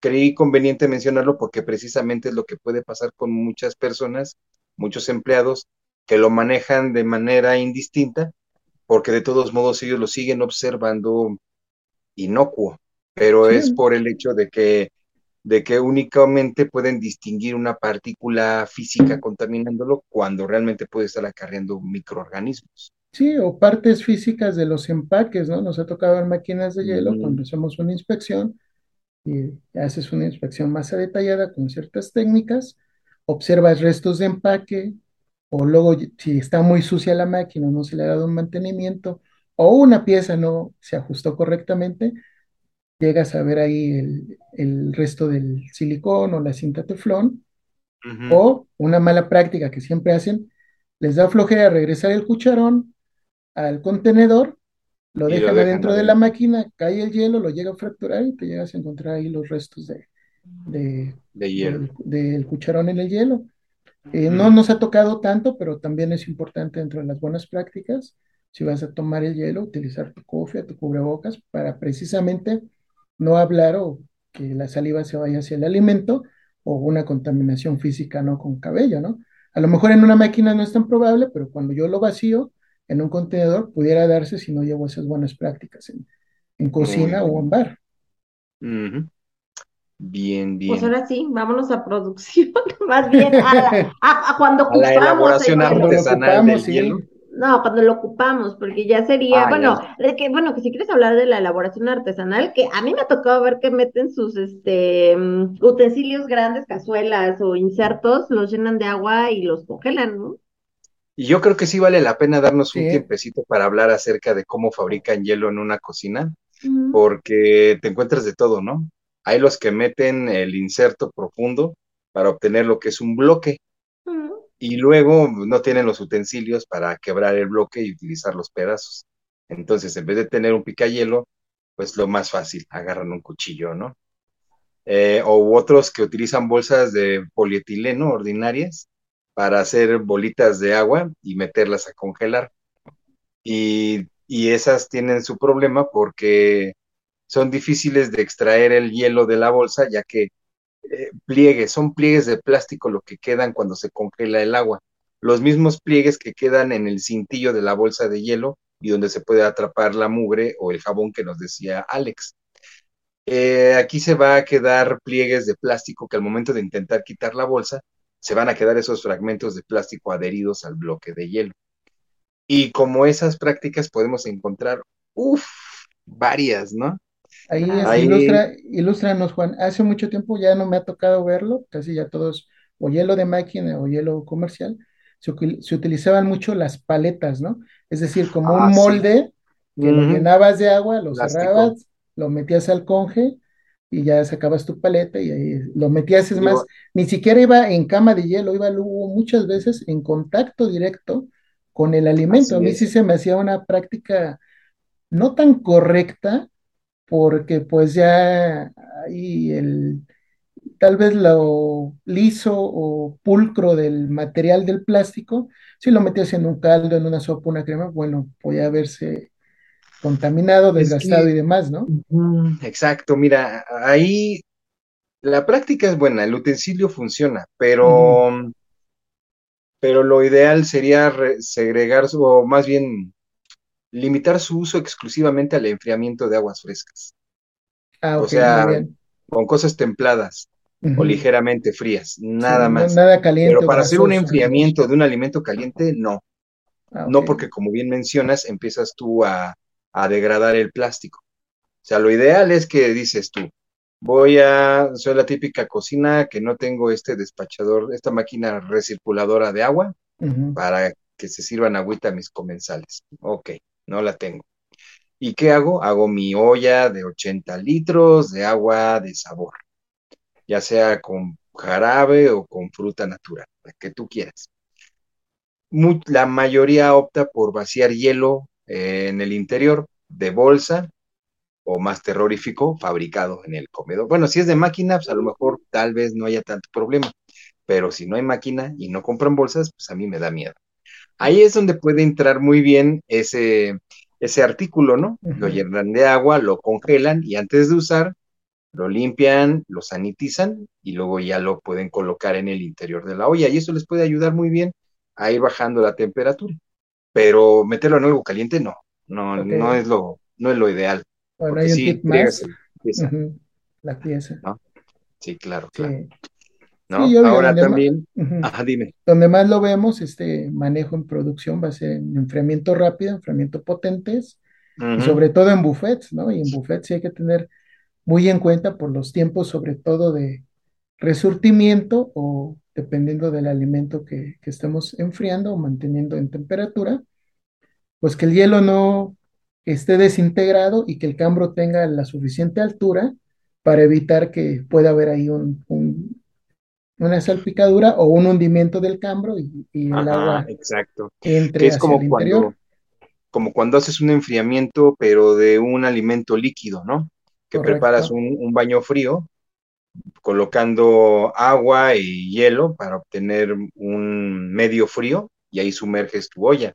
Creí conveniente mencionarlo porque precisamente es lo que puede pasar con muchas personas, muchos empleados que lo manejan de manera indistinta, porque de todos modos ellos lo siguen observando inocuo, pero es por el hecho de que de que únicamente pueden distinguir una partícula física contaminándolo cuando realmente puede estar acarreando microorganismos. Sí, o partes físicas de los empaques, ¿no? Nos ha tocado ver máquinas de hielo cuando hacemos una inspección y haces una inspección más detallada con ciertas técnicas, observas restos de empaque, o luego si está muy sucia la máquina, no se le ha dado un mantenimiento, o una pieza no se ajustó correctamente, llegas a ver ahí el, resto del silicón o la cinta teflón, o una mala práctica que siempre hacen, les da flojera regresar el cucharón al contenedor, lo dejan adentro de la máquina, cae el hielo, lo llega a fracturar y te llegas a encontrar ahí los restos de, hielo. Del, cucharón en el hielo. Eh, no nos ha tocado tanto, pero también es importante dentro de las buenas prácticas, si vas a tomar el hielo, utilizar tu cofia, tu cubrebocas, para precisamente no hablar o que la saliva se vaya hacia el alimento o una contaminación física no con cabello, ¿no? A lo mejor en una máquina no es tan probable, pero cuando yo lo vacío en un contenedor pudiera darse si no llevo esas buenas prácticas en, cocina o en bar. Bien, bien. Pues ahora sí, vámonos a producción, <laughs> más bien a, cuando ocupamos. la elaboración artesanal del hielo. No, cuando lo ocupamos, porque ya sería, ah, bueno, que, bueno, que si quieres hablar de la elaboración artesanal, que a mí me ha tocado ver que meten sus este mm, utensilios grandes, cazuelas o insertos, los llenan de agua y los congelan, ¿no? Y yo creo que sí vale la pena darnos un tiempecito para hablar acerca de cómo fabrican hielo en una cocina, porque te encuentras de todo, ¿no? Hay los que meten el inserto profundo para obtener lo que es un bloque y luego no tienen los utensilios para quebrar el bloque y utilizar los pedazos. Entonces, en vez de tener un picayelo, pues lo más fácil, agarran un cuchillo, ¿no? Eh, o otros que utilizan bolsas de polietileno ordinarias para hacer bolitas de agua y meterlas a congelar. Y, y esas tienen su problema porque son difíciles de extraer el hielo de la bolsa, ya que eh, pliegues, son pliegues de plástico lo que quedan cuando se congela el agua. Los mismos pliegues que quedan en el cintillo de la bolsa de hielo y donde se puede atrapar la mugre o el jabón que nos decía Alex. eh, aquí se va a quedar pliegues de plástico que al momento de intentar quitar la bolsa, se van a quedar esos fragmentos de plástico adheridos al bloque de hielo. Y como esas prácticas podemos encontrar, uff, varias, ¿no? Ahí, Ilustra, ilústranos, Juan. Hace mucho tiempo ya no me ha tocado verlo, casi ya todos, o hielo de máquina o hielo comercial, se, utilizaban mucho las paletas, ¿no? Es decir, como un ah, molde que lo llenabas de agua, lo cerrabas, lo metías al conge y ya sacabas tu paleta y ahí lo metías, es más, ni siquiera iba en cama de hielo, iba luego muchas veces en contacto directo con el alimento. A mí sí se me hacía una práctica no tan correcta, porque pues ya ahí el tal vez lo liso o pulcro del material del plástico, si lo metías en un caldo, en una sopa, una crema, bueno, podía verse contaminado, desgastado y demás, ¿no? Exacto, mira, ahí la práctica es buena, el utensilio funciona, pero, pero lo ideal sería segregar, o más bien limitar su uso exclusivamente al enfriamiento de aguas frescas. Ah, o sea, con cosas templadas o ligeramente frías, nada más. Nada caliente. Pero para hacer un enfriamiento de un alimento caliente, no. Ah, no porque, como bien mencionas, empiezas tú a, a degradar el plástico. O sea, lo ideal es que dices tú, voy a, soy la típica cocina que no tengo este despachador, esta máquina recirculadora de agua para que se sirvan agüita a mis comensales. Ok, no la tengo. ¿Y qué hago? Hago mi olla de 80 litros de agua de sabor, ya sea con jarabe o con fruta natural, que tú quieras. la mayoría opta por vaciar hielo en el interior de bolsa o más terrorífico, fabricado en el comedor. Bueno, si es de máquina, pues a lo mejor tal vez no haya tanto problema, pero si no hay máquina y no compran bolsas, pues a mí me da miedo. Ahí es donde puede entrar muy bien ese, ese artículo, ¿no? Lo llenan de agua, lo congelan y antes de usar, lo limpian, lo sanitizan y luego ya lo pueden colocar en el interior de la olla y eso les puede ayudar muy bien a ir bajando la temperatura. Pero meterlo en algo caliente, no, no, no es lo, no es lo ideal. Bueno, hay un tip más. La pieza. Sí, claro, claro. ¿No? Ahora también, ajá, dime. Donde más lo vemos, este manejo en producción va a ser en enfriamiento rápido, enfriamiento potentes, y sobre todo en buffets, ¿no? Y en buffets sí hay que tener muy en cuenta por los tiempos, sobre todo de resurtimiento o dependiendo del alimento que, que estemos enfriando o manteniendo en temperatura, pues que el hielo no esté desintegrado y que el cambro tenga la suficiente altura para evitar que pueda haber ahí un, una salpicadura o un hundimiento del cambro y, el agua exacto. entre es como cuando, Como cuando haces un enfriamiento, pero de un alimento líquido, ¿no? Que preparas un, un, baño frío colocando agua y hielo para obtener un medio frío y ahí sumerges tu olla.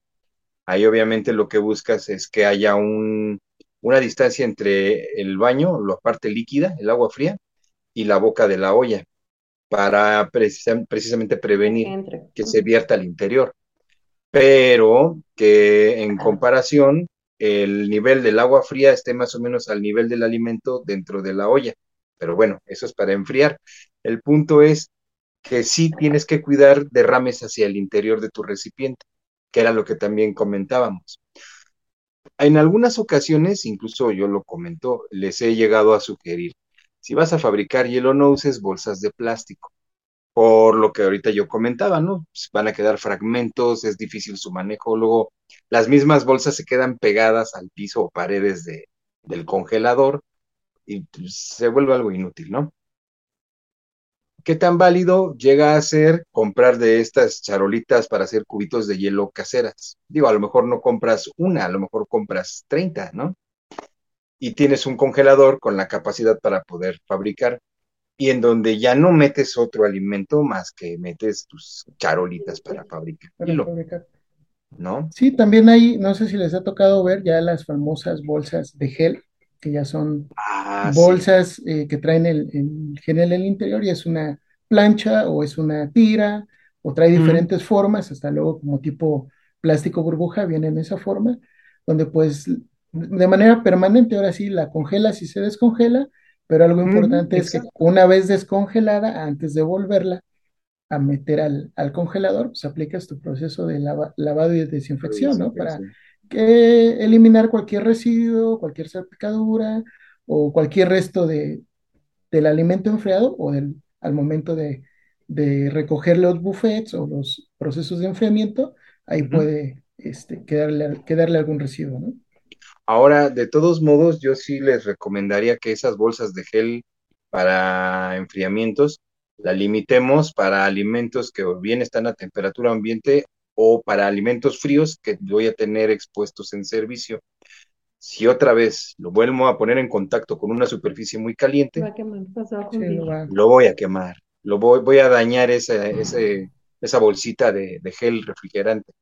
Ahí obviamente lo que buscas es que haya un, una distancia entre el baño, la parte líquida, el agua fría, y la boca de la olla, para precisamente prevenir que se vierta al interior. Pero que en comparación el nivel del agua fría esté más o menos al nivel del alimento dentro de la olla. Pero bueno, eso es para enfriar. El punto es que sí tienes que cuidar derrames hacia el interior de tu recipiente que era lo que también comentábamos. En algunas ocasiones, incluso yo lo comento, les he llegado a sugerir, si vas a fabricar hielo, no uses bolsas de plástico, por lo que ahorita yo comentaba, ¿no? Pues van a quedar fragmentos, es difícil su manejo, luego las mismas bolsas se quedan pegadas al piso o paredes de, del congelador y pues, se vuelve algo inútil, ¿no? ¿Qué tan válido llega a ser comprar de estas charolitas para hacer cubitos de hielo caseras? Digo, a lo mejor no compras una, a lo mejor compras 30, ¿no? Y tienes un congelador con la capacidad para poder fabricar y en donde ya no metes otro alimento más que metes tus charolitas para fabricar. ¿No? Sí, también hay, no sé si les ha tocado ver ya las famosas bolsas de gel que ya son ah, bolsas eh, que traen el, gel en el interior y es una plancha o es una tira o trae diferentes formas, hasta luego como tipo plástico burbuja viene en esa forma, donde pues de manera permanente ahora sí la congelas y se descongela Pero algo importante es que una vez descongelada, antes de volverla a meter al, congelador, pues aplicas tu proceso de lavado y desinfección, ¿no? Para que eliminar cualquier residuo, cualquier salpicadura o cualquier resto de, del alimento enfriado o del, al momento de, recoger los buffets o los procesos de enfriamiento, ahí puede este, quedarle, quedarle algún residuo, ¿no? Ahora, de todos modos, yo sí les recomendaría que esas bolsas de gel para enfriamientos la limitemos para alimentos que bien están a temperatura ambiente o para alimentos fríos que voy a tener expuestos en servicio. Si otra vez lo vuelvo a poner en contacto con una superficie muy caliente, lo voy a quemar, lo voy, voy a dañar esa, esa bolsita de, gel refrigerante.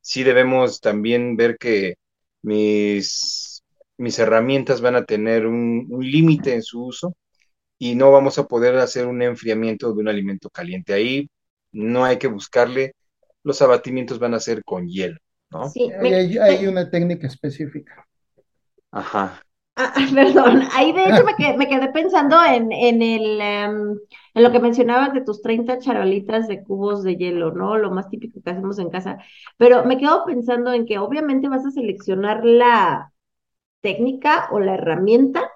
Sí debemos también ver que mis, mis herramientas van a tener un, un límite en su uso y no vamos a poder hacer un enfriamiento de un alimento caliente. Ahí no hay que buscarle, los abatimientos van a ser con hielo, ¿no? Sí, hay, una técnica específica. Ajá. Ah, <laughs> perdón, ahí de hecho me quedé, me quedé pensando en, en, el, em, en lo que mencionabas de tus 30 charolitas de cubos de hielo, ¿no? Lo más típico que hacemos en casa. Pero me quedo pensando en que obviamente vas a seleccionar la técnica o la herramienta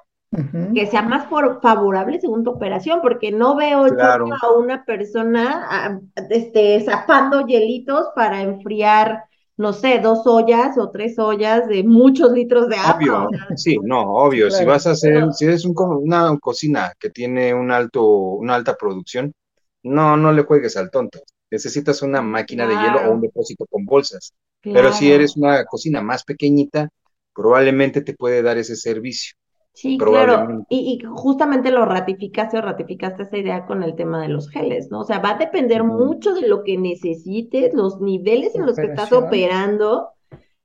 que sea más favorable según tu operación, porque no veo a una persona ah, este, zapando hielitos para enfriar, no sé, dos ollas o tres ollas de muchos litros de agua. sí, no, obvio, si vas a hacer, si es un, una cocina que tiene un alto, una alta producción, no, no le juegues al tonto. Necesitas una máquina de hielo o un depósito con bolsas. Pero si eres una cocina más pequeñita, probablemente te puede dar ese servicio. Sí, claro, y, justamente lo ratificaste o ratificaste esa idea con el tema de los geles, ¿no? O sea, va a depender mucho de lo que necesites, los niveles en los que estás operando,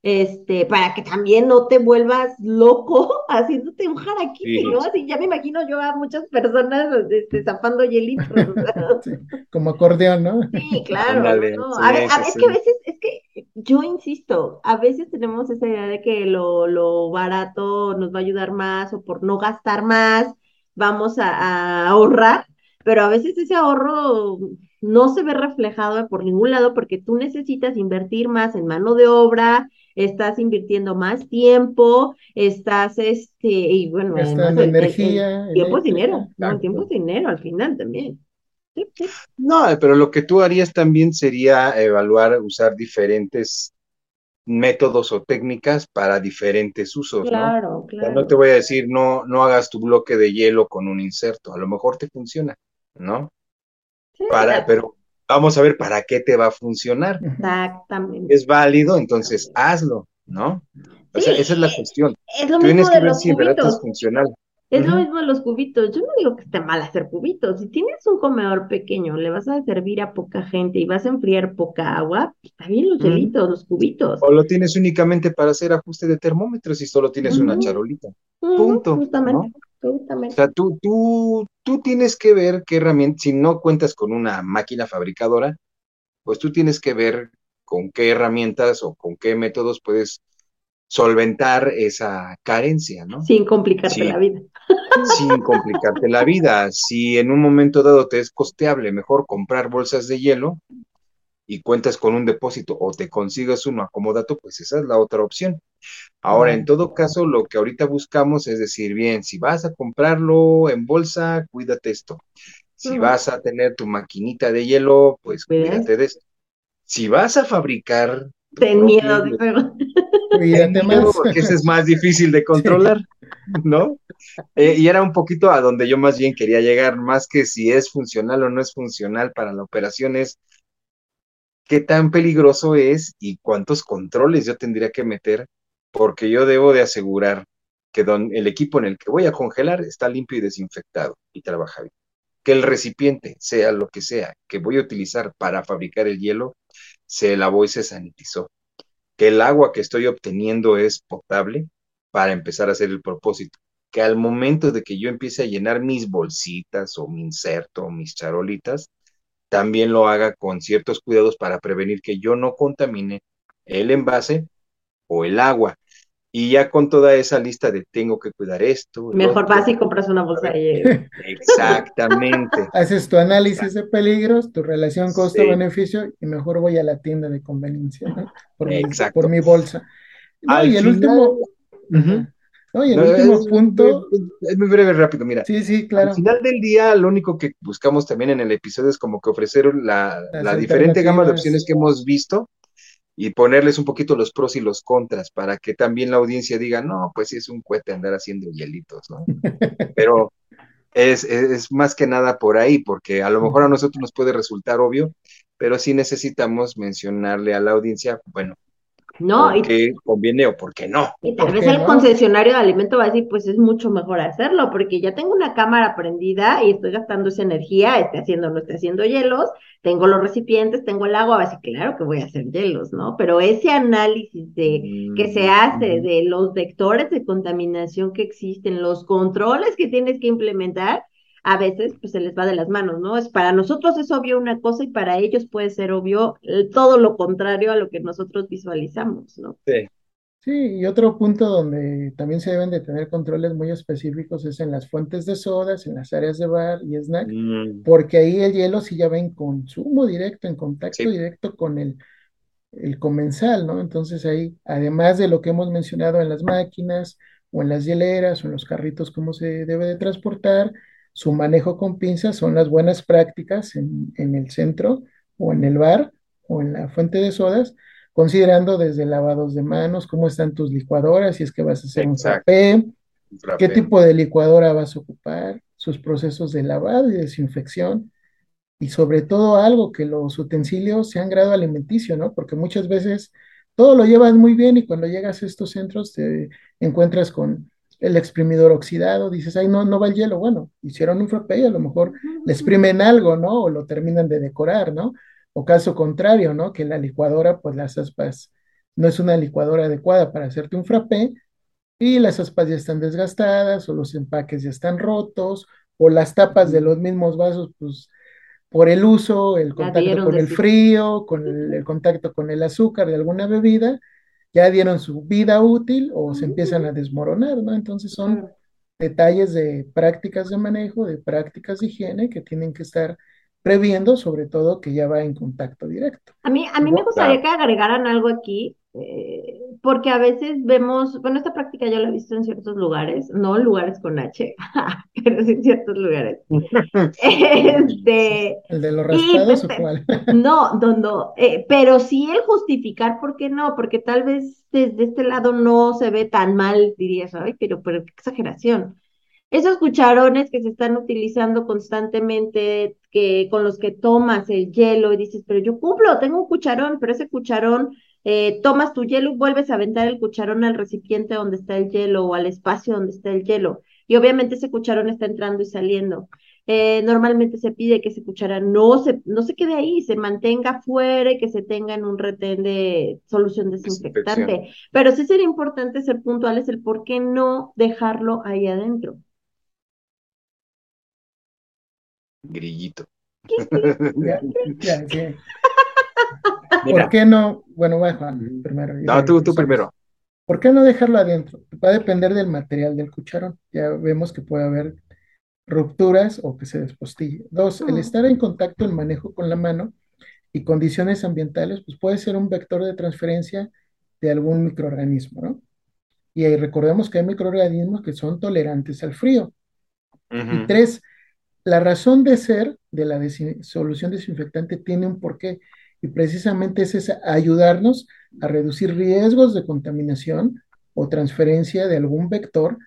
este, para que también no te vuelvas loco <laughs> haciéndote un jaraquí, ¿no? Así ya me imagino yo a muchas personas este, zapando hielitos. <laughs> <laughs> como acordeón, ¿no? Sí, claro. a ver, es que a veces, es que yo insisto, a veces tenemos esa idea de que lo, lo barato nos va a ayudar más o por no gastar más vamos a, ahorrar, pero a veces ese ahorro no se ve reflejado por ningún lado porque tú necesitas invertir más en mano de obra, estás invirtiendo más tiempo, estás, este, y bueno, energía. tiempo es dinero, no, tiempo es dinero al final también. No, pero lo que tú harías también sería evaluar, usar diferentes métodos o técnicas para diferentes usos, claro, ¿no? Claro. No te voy a decir, no, no hagas tu bloque de hielo con un inserto, a lo mejor te funciona, ¿no? para, pero vamos a ver para qué te va a funcionar. Exactamente. Es válido, entonces hazlo, ¿no? O sea, esa es la cuestión. Es lo Tienes que ver si es funcional. Es lo mismo de los cubitos. Yo no digo que esté mal hacer cubitos. Si tienes un comedor pequeño, le vas a servir a poca gente y vas a enfriar poca agua, pues, está bien los hielitos, los cubitos. O lo tienes únicamente para hacer ajuste de termómetros y solo tienes una charolita. Punto. Justamente. O sea, tú, tú, tú tienes que ver qué herramienta, si no cuentas con una máquina fabricadora, pues tú tienes que ver con qué herramientas o con qué métodos puedes solventar esa carencia, ¿no? Sin complicarte la vida. <laughs> Sin complicarte la vida. Si en un momento dado te es costeable mejor comprar bolsas de hielo y cuentas con un depósito o te consigas uno acomodato, pues esa es la otra opción. Ahora, en todo caso, lo que ahorita buscamos es decir, bien, si vas a comprarlo en bolsa, cuídate esto. Si vas a tener tu maquinita de hielo, pues cuídate de esto. Si vas a fabricar... Ten miedo, porque ese es más difícil de <laughs> controlar, ¿no? Eh, y era un poquito a donde yo más bien quería llegar, más que si es funcional o no es funcional para la operación, es qué tan peligroso es y cuántos controles yo tendría que meter, porque yo debo de asegurar que el equipo en el que voy a congelar está limpio y desinfectado y trabaja bien. Que el recipiente, sea lo que sea, que voy a utilizar para fabricar el hielo, se lavó y se sanitizó que el agua que estoy obteniendo es potable para empezar a hacer el propósito. Que al momento de que yo empiece a llenar mis bolsitas o mi inserto o mis charolitas, también lo haga con ciertos cuidados para prevenir que yo no contamine el envase o el agua. Y ya con toda esa lista de tengo que cuidar esto. Mejor vas y compras una bolsa de hielo. <laughs> Exactamente. Haces tu análisis de peligros, tu relación costo-beneficio y mejor voy a la tienda de conveniencia por, mi, por mi bolsa. y el último... No, y el último punto. Es muy breve, rápido, mira. Sí, sí, claro. Al final del día, lo único que buscamos también en el episodio es como que ofrecer la, la diferente gama de opciones que hemos visto y ponerles un poquito los pros y los contras para que también la audiencia diga, no, pues sí es un cohete andar haciendo hielitos, ¿no? <laughs> Pero es, es, más que nada por ahí, porque a lo mejor a nosotros nos puede resultar obvio, pero sí necesitamos mencionarle a la audiencia, bueno, no, ¿Por qué conviene o por qué no? Y tal vez el concesionario de alimento va a decir, pues es mucho mejor hacerlo, porque ya tengo una cámara prendida y estoy gastando esa energía, esté haciendo no esté haciendo hielos, tengo los recipientes, tengo el agua, así claro que voy a hacer hielos, ¿no? Pero ese análisis de que se hace de los vectores de contaminación que existen, los controles que tienes que implementar, a veces pues se les va de las manos, ¿no? Es para nosotros es obvio una cosa y para ellos puede ser obvio todo lo contrario a lo que nosotros visualizamos, ¿no? Sí. Sí, y otro punto donde también se deben de tener controles muy específicos es en las fuentes de sodas, en las áreas de bar y snack, mm. porque ahí el hielo sí ya va en consumo directo, en contacto directo con el, el comensal, ¿no? Entonces ahí, además de lo que hemos mencionado en las máquinas o en las hieleras o en los carritos, cómo se debe de transportar, su manejo con pinzas son las buenas prácticas en, el centro o en el bar o en la fuente de sodas, considerando desde lavados de manos, cómo están tus licuadoras, si es que vas a hacer un frappé, qué tipo de licuadora vas a ocupar, sus procesos de lavado y desinfección, y sobre todo algo que los utensilios sean grado alimenticio, ¿no? Porque muchas veces todo lo llevas muy bien y cuando llegas a estos centros te encuentras con el exprimidor oxidado, dices, ay, no, no va el hielo. Bueno, hicieron un frappé y a lo mejor le exprimen algo, ¿no? O lo terminan de decorar, ¿no? O caso contrario, ¿no? Que la licuadora, pues las aspas, no es una licuadora adecuada para hacerte un frappé y las aspas ya están desgastadas o los empaques ya están rotos o las tapas de los mismos vasos, pues por el uso, el contacto con el frío, con el contacto con el azúcar de alguna bebida, ya dieron su vida útil o se empiezan a desmoronar, ¿no? Entonces son detalles de prácticas de manejo, de prácticas de higiene que tienen que estar previendo, sobre todo que ya va en contacto directo. A mí, a mí me gustaría que agregaran algo aquí, eh, porque a veces vemos, bueno, esta práctica yo la he visto en ciertos lugares, no lugares con H, <laughs> pero sí en ciertos lugares. <laughs> este, ¿El de los raspados o pues, cuál? no, donde, eh, pero sí el justificar por qué no, porque tal vez desde este lado no se ve tan mal, dirías, ay, pero, pero qué exageración. Esos cucharones que se están utilizando constantemente, que, con los que tomas el hielo y dices, pero yo cumplo, tengo un cucharón, pero ese cucharón eh, tomas tu hielo y vuelves a aventar el cucharón al recipiente donde está el hielo o al espacio donde está el hielo. Y obviamente ese cucharón está entrando y saliendo. Eh, normalmente se pide que ese cucharón no se, no se quede ahí, se mantenga fuera y que se tenga en un retén de solución desinfectante. Pero sí sería importante ser puntuales el por qué no dejarlo ahí adentro. Grillito. <laughs> ¿Por qué no? Bueno, voy primero. No, tú, tú primero. ¿Por qué no dejarlo adentro? Va a depender del material del cucharón. Ya vemos que puede haber rupturas o que se despostille. Dos, el estar en contacto, el manejo con la mano y condiciones ambientales, pues puede ser un vector de transferencia de algún microorganismo, ¿no? Y ahí recordemos que hay microorganismos que son tolerantes al frío. Y tres, la razón de ser de la solución desinfectante tiene un porqué y precisamente es esa, ayudarnos a reducir riesgos de contaminación o transferencia de algún vector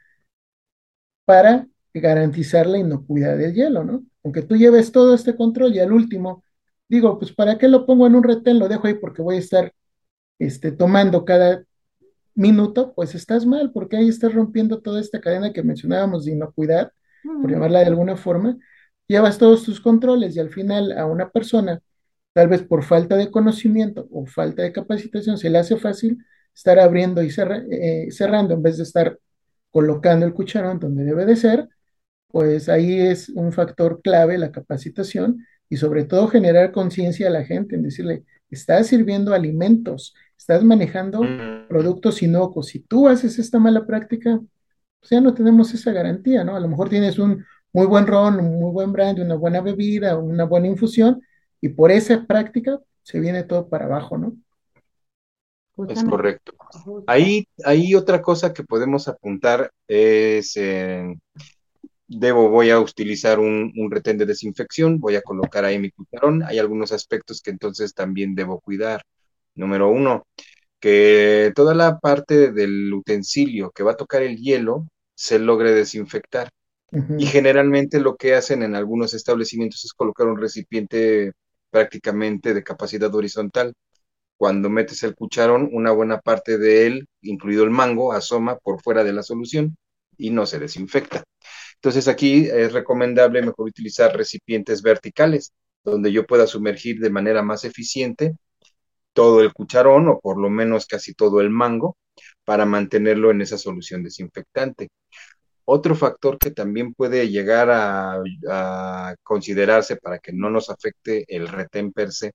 para garantizar la inocuidad del hielo, ¿no? Aunque tú lleves todo este control y al último, digo, pues ¿para qué lo pongo en un retén? Lo dejo ahí porque voy a estar este, tomando cada minuto, pues estás mal, porque ahí estás rompiendo toda esta cadena que mencionábamos de inocuidad, por llamarla de alguna forma, llevas todos tus controles y al final a una persona tal vez por falta de conocimiento o falta de capacitación, se le hace fácil estar abriendo y eh, cerrando en vez de estar colocando el cucharón donde debe de ser, pues ahí es un factor clave la capacitación y sobre todo generar conciencia a la gente en decirle, estás sirviendo alimentos, estás manejando Mm. productos inocuos. Si tú haces esta mala práctica, pues ya no tenemos esa garantía, ¿no? A lo mejor tienes un muy buen ron, un muy buen brand, una buena bebida, una buena infusión, y por esa práctica se viene todo para abajo, ¿no? Es Justamente. correcto. Ahí, ahí otra cosa que podemos apuntar es, eh, debo, voy a utilizar un, un retén de desinfección, voy a colocar ahí mi cucharón. Hay algunos aspectos que entonces también debo cuidar. Número uno, que toda la parte del utensilio que va a tocar el hielo se logre desinfectar. Y generalmente lo que hacen en algunos establecimientos es colocar un recipiente prácticamente de capacidad horizontal. Cuando metes el cucharón, una buena parte de él, incluido el mango, asoma por fuera de la solución y no se desinfecta. Entonces aquí es recomendable mejor utilizar recipientes verticales, donde yo pueda sumergir de manera más eficiente todo el cucharón o por lo menos casi todo el mango para mantenerlo en esa solución desinfectante. Otro factor que también puede llegar a, a, considerarse para que no nos afecte el retén per se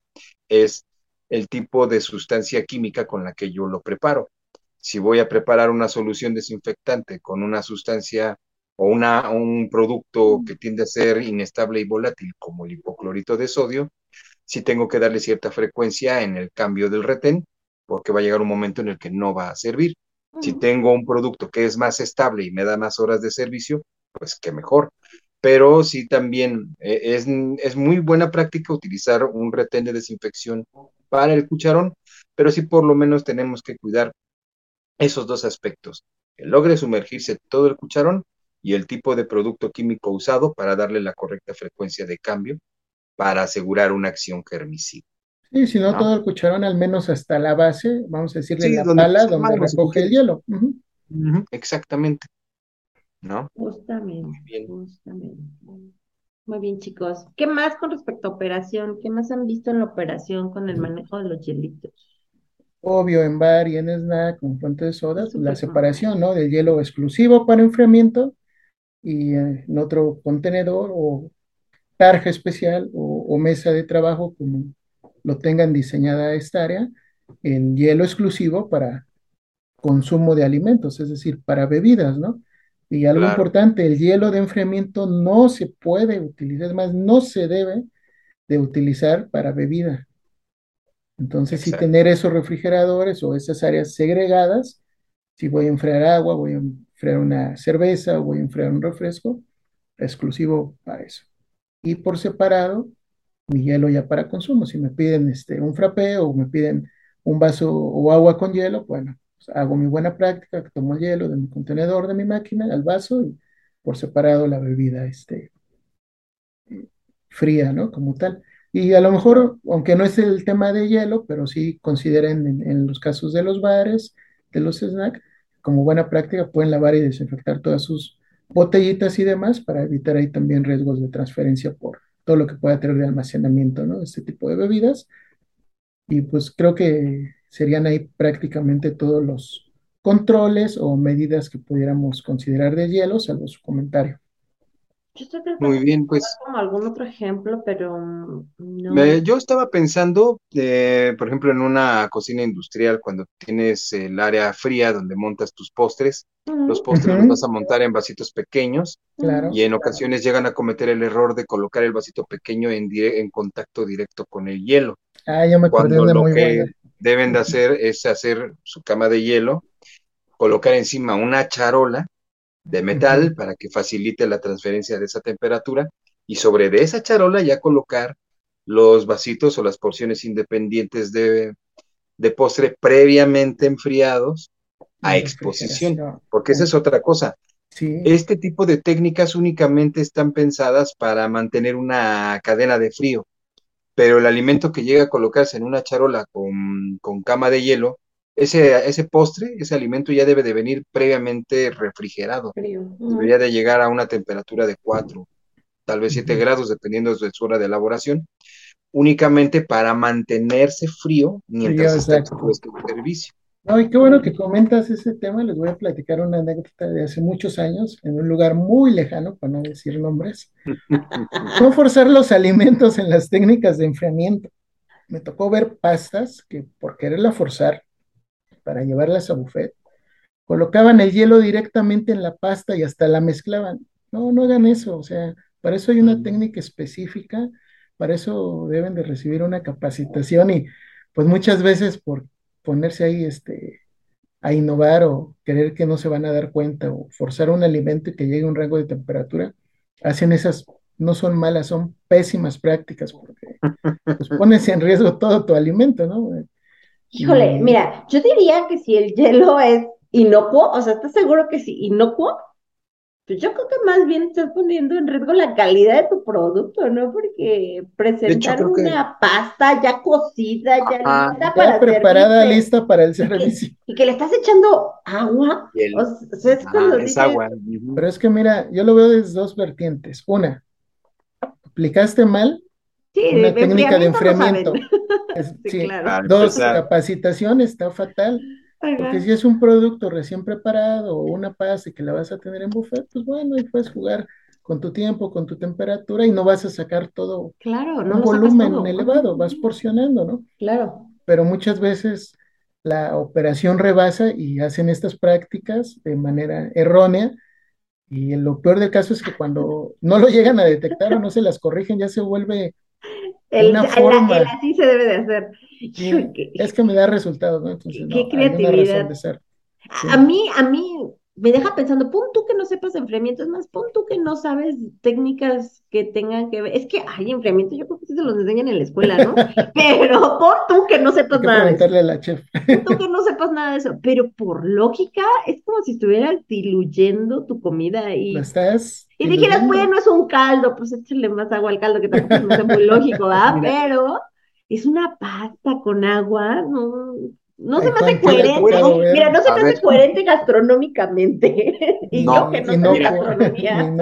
es el tipo de sustancia química con la que yo lo preparo. Si voy a preparar una solución desinfectante con una sustancia o una, un producto que tiende a ser inestable y volátil como el hipoclorito de sodio, sí tengo que darle cierta frecuencia en el cambio del retén, porque va a llegar un momento en el que no va a servir. Si tengo un producto que es más estable y me da más horas de servicio, pues qué mejor. Pero sí también eh, es, es, muy buena práctica utilizar un retén de desinfección para el cucharón, pero sí por lo menos tenemos que cuidar esos dos aspectos, que logre sumergirse todo el cucharón y el tipo de producto químico usado para darle la correcta frecuencia de cambio para asegurar una acción germicida. Sí, si no, ¿no? todo el cucharón, al menos hasta la base, vamos a decirle Sí, la donde pala donde recoge el hielo. Exactamente. ¿No? Justamente, Muy bien. justamente. Muy bien, chicos. ¿Qué más con respecto a operación? ¿Qué más han visto en la operación con el manejo de los hielitos? Obvio, en bar y en snack, con fuente de soda, la separación, ¿no? Del hielo exclusivo para enfriamiento y eh, en otro contenedor o tarja especial o, o mesa de trabajo, como lo tengan diseñada esta área, el hielo exclusivo para consumo de alimentos, es decir, para bebidas, ¿no? Y algo Claro. importante, el hielo de enfriamiento no se puede utilizar, es más, no se debe de utilizar para bebida. Entonces, sí Exacto. tener esos refrigeradores o esas áreas segregadas, si voy a enfriar agua, voy a enfriar una cerveza voy a enfriar un refresco, exclusivo para eso. Y por separado, mi hielo ya para consumo. Si me piden este, un frappé o me piden un vaso o agua con hielo, bueno, pues hago mi buena práctica, tomo el hielo de mi contenedor de mi máquina al vaso y por separado la bebida este, fría, ¿no? Como tal. Y a lo mejor, aunque no es el tema de hielo, pero sí consideren en, en los casos de los bares, de los snacks, como buena práctica pueden lavar y desinfectar todas sus botellitas y demás para evitar ahí también riesgos de transferencia por todo lo que pueda tener de almacenamiento, ¿no? Este tipo de bebidas. Y pues creo que serían ahí prácticamente todos los controles o medidas que pudiéramos considerar de hielo, salvo su comentario. Yo estoy tratando Muy bien, de pues como algún otro ejemplo, pero mm, no. me- yo estaba pensando, eh, por ejemplo, en una cocina industrial, cuando tienes el área fría donde montas tus postres, los postres los vas a montar en vasitos pequeños Claro. y en ocasiones llegan a cometer el error de colocar el vasito pequeño en, dire- en contacto directo con el hielo. Ah, ya me acordé de cuando una lo muy que buena. deben de hacer es hacer su cama de hielo, colocar encima una charola de metal para que facilite la transferencia de esa temperatura y sobre de esa charola ya colocar los vasitos o las porciones independientes de, de postre previamente enfriados a exposición, porque esa es otra cosa. Sí, Este tipo de técnicas únicamente están pensadas para mantener una cadena de frío, pero el alimento que llega a colocarse en una charola con, con cama de hielo, ese, ese postre, ese alimento ya debe de venir previamente refrigerado. frío. Debería de llegar a una temperatura de 4, tal vez 7 Ujú. grados, dependiendo de su hora de elaboración, únicamente para mantenerse frío mientras Frío, está expuesto al servicio. No, y qué bueno que comentas ese tema. Les voy a platicar una anécdota de hace muchos años en un lugar muy lejano, para no decir nombres. <laughs> No forzar los alimentos en las técnicas de enfriamiento. Me tocó ver pastas que por quererla forzar para llevarlas a buffet, colocaban el hielo directamente en la pasta y hasta la mezclaban. No, no hagan eso, o sea, para eso hay una mm. técnica específica, para eso deben de recibir una capacitación y pues muchas veces por ponerse ahí este, a innovar o creer que no se van a dar cuenta o forzar un alimento y que llegue a un rango de temperatura, hacen esas, no son malas, son pésimas prácticas porque pues, <laughs> pones en riesgo todo tu alimento, ¿no? Híjole, mira, yo diría que si el hielo es inocuo, o sea, ¿estás seguro que sí, inocuo? Pues yo creo que más bien estás poniendo en riesgo la calidad de tu producto, ¿no? Porque presentar una pasta ya cocida, ya lista para preparada, lista para el servicio. Y que, le estás echando agua. o sea, es, agua. Pero es que mira, yo lo veo desde dos vertientes. Una, aplicaste mal una técnica de enfriamiento. <laughs> <laughs> sí, claro. Dos, capacitación está fatal. Porque si es un producto recién preparado o una pasta que la vas a tener en buffet, pues bueno, ahí puedes jugar con tu tiempo, con tu temperatura y no vas a sacar todo claro, no un volumen elevado, vas porcionando, ¿no? Claro. Pero muchas veces la operación rebasa y hacen estas prácticas de manera errónea y lo peor del caso es que cuando no lo llegan a detectar o no se las corrigen, ya se vuelve una forma. así se debe de hacer. <laughs> es que me da resultados, ¿no? Entonces, qué creatividad. A mí, a mí, me deja pensando, pon tú que no sepas enfriamiento, es más, pon tú que no sabes técnicas que tengan que ver, es que hay enfriamiento, yo creo que sí se los enseñan en la escuela, ¿no? <laughs> Pero pon tú que no sepas nada de eso. A la chef. Pon tú que no sepas nada de eso, pero por lógica es como si estuvieras diluyendo tu comida y... ¿Lo estás? Y dijeras, bueno, es un caldo, pues échale más agua al caldo, que tampoco es muy lógico, ¿verdad? <laughs> Pero es una pasta con agua, no, no se me hace coherente. Mira, no se me hace coherente gastronómicamente. <laughs> y yo que no, gastronomía.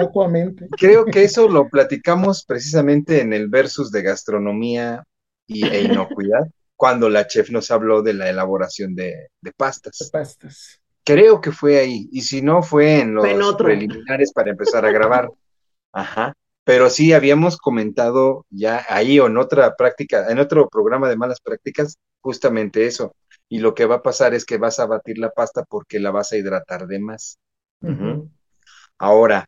Creo que eso lo platicamos precisamente en el versus de gastronomía y, e inocuidad, cuando la chef nos habló de la elaboración de, pastas. De pastas. Creo que fue ahí. Y si no, fue en los preliminares para empezar a grabar. <laughs> Ajá. Pero sí habíamos comentado ya ahí o en otra práctica, en otro programa de malas prácticas, justamente eso y lo que va a pasar es que vas a batir la pasta porque la vas a hidratar de más. Ahora,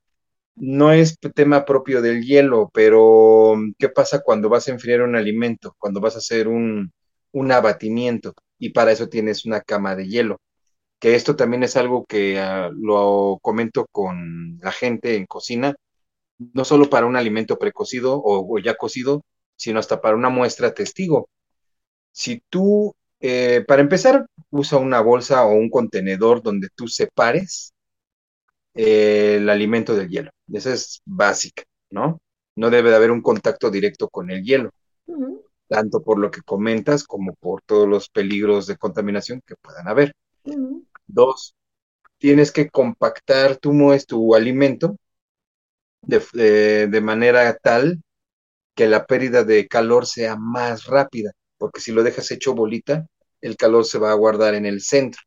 no es tema propio del hielo, pero ¿qué pasa cuando vas a enfriar un alimento? Cuando vas a hacer un, un abatimiento y para eso tienes una cama de hielo. Que esto también es algo que ah, lo comento con la gente en cocina, no solo para un alimento precocido o ya cocido, sino hasta para una muestra testigo. Si tú eh, para empezar, usa una bolsa o un contenedor donde tú separes eh, el alimento del hielo. Esa es básica, ¿no? No debe de haber un contacto directo con el hielo, tanto por lo que comentas como por todos los peligros de contaminación que puedan haber. Dos, tienes que compactar tu, tu alimento de, de manera tal que la pérdida de calor sea más rápida porque si lo dejas hecho bolita, el calor se va a guardar en el centro.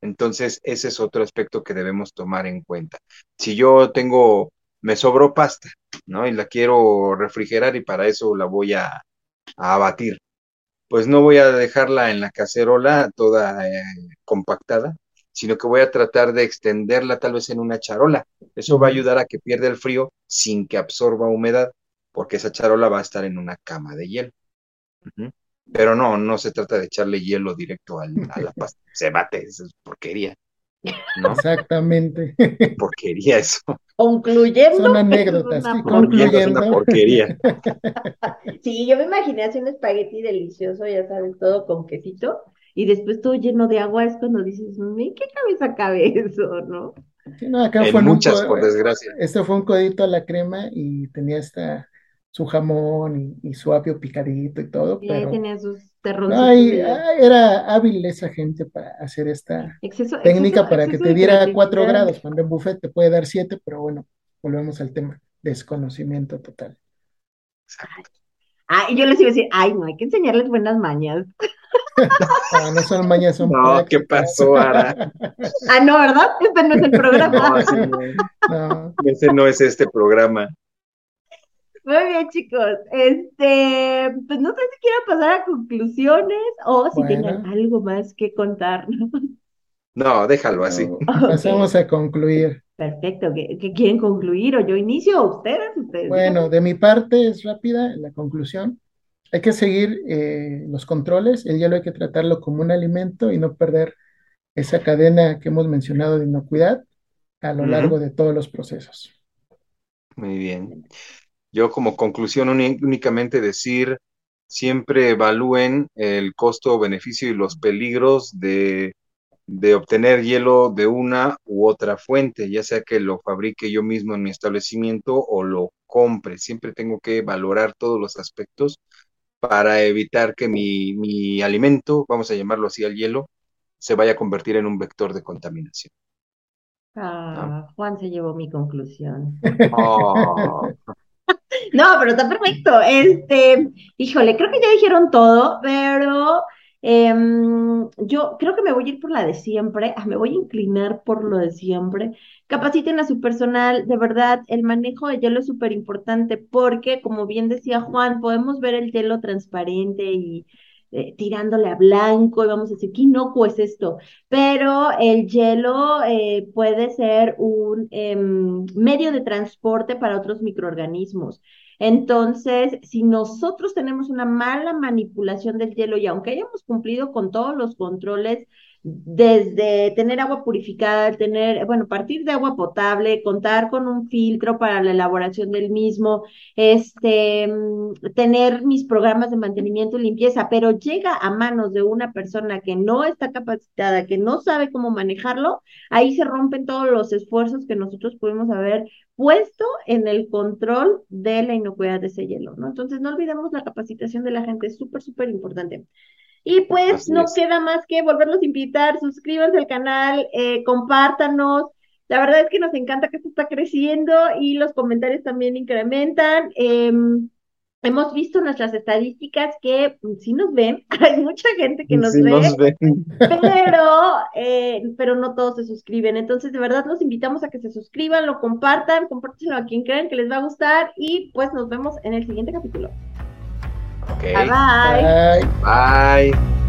Entonces, ese es otro aspecto que debemos tomar en cuenta. Si yo tengo, me sobró pasta, ¿no? Y la quiero refrigerar y para eso la voy a, abatir, pues no voy a dejarla en la cacerola toda eh, compactada, sino que voy a tratar de extenderla tal vez en una charola. Eso va a ayudar a que pierda el frío sin que absorba humedad, porque esa charola va a estar en una cama de hielo. Pero no, no se trata de echarle hielo directo a la <laughs> pasta. Se bate, es porquería. Exactamente. Porquería eso. Concluyendo. Son anécdotas, sí, concluyendo. Una porquería. <laughs> Sí, yo me imaginé hacer un espagueti delicioso, ya sabes, todo con quesito, y después todo lleno de agua, es cuando dices, ¿en qué cabeza cabe eso, no? Sí, no, acá fue muchas, por desgracia. Este fue un codito a la crema y tenía esta su jamón y, su apio picadito y todo. Y ahí tenía sus terrones. era hábil esa gente para hacer esta técnica para que te diera cuatro grados, cuando en buffet te puede dar siete, pero bueno, volvemos al tema, desconocimiento total. Ah, y yo les iba a decir, ay, no, hay que enseñarles buenas mañas. no, <laughs> no son mañas, son No, ¿qué pasó, Ara? ah, no, ¿verdad? Este no es el <laughs> programa. no, <laughs> no. Ese no es este programa. Muy bien, chicos. Este, pues no sé si quiero pasar a conclusiones o si tengan algo más que contar. No, déjalo así. <laughs> Pasamos a concluir. Perfecto. ¿Qué, quieren concluir? ¿O yo inicio? ¿O ustedes? Bueno, de mi parte es rápida la conclusión. Hay que seguir eh, los controles. El hielo hay que tratarlo como un alimento y no perder esa cadena que hemos mencionado de inocuidad a lo largo de todos los procesos. Muy bien. Yo como conclusión únicamente decir, siempre evalúen el costo, beneficio y los peligros de, de obtener hielo de una u otra fuente, ya sea que lo fabrique yo mismo en mi establecimiento o lo compre. Siempre tengo que valorar todos los aspectos para evitar que mi, mi alimento, vamos a llamarlo así al hielo, se vaya a convertir en un vector de contaminación. Ah, Juan se llevó mi conclusión. Oh. No, pero está perfecto. Este, híjole, creo que ya dijeron todo, pero em, yo creo que me voy a ir por la de siempre. Ah, me voy a inclinar por lo de siempre. Capaciten a su personal, de verdad, el manejo de hielo es súper importante porque, como bien decía Juan, podemos ver el hielo transparente y eh, tirándole a blanco y vamos a decir, qué inocuo es esto, pero el hielo eh, puede ser un em, medio de transporte para otros microorganismos. Entonces, si nosotros tenemos una mala manipulación del hielo y aunque hayamos cumplido con todos los controles, desde tener agua purificada, tener, bueno, partir de agua potable, contar con un filtro para la elaboración del mismo, este, mm, tener mis programas de mantenimiento y limpieza, pero llega a manos de una persona que no está capacitada, que no sabe cómo manejarlo, ahí se rompen todos los esfuerzos que nosotros pudimos haber puesto en el control de la inocuidad de ese hielo, ¿no? Entonces, no olvidemos la capacitación de la gente, es súper, súper importante. Y pues no queda más que volverlos a invitar, suscríbanse al canal, eh, compártanos. La verdad es que nos encanta que esto está creciendo y los comentarios también incrementan. Em, hemos visto nuestras estadísticas que mm, sí nos ven, <laughs> hay mucha gente que nos, ve, pero, eh, pero no todos se suscriben. Entonces, de verdad, los invitamos a que se suscriban, lo compartan, compártelo a quien crean que les va a gustar y pues nos vemos en el siguiente capítulo. Okay. Bye bye. Bye. bye.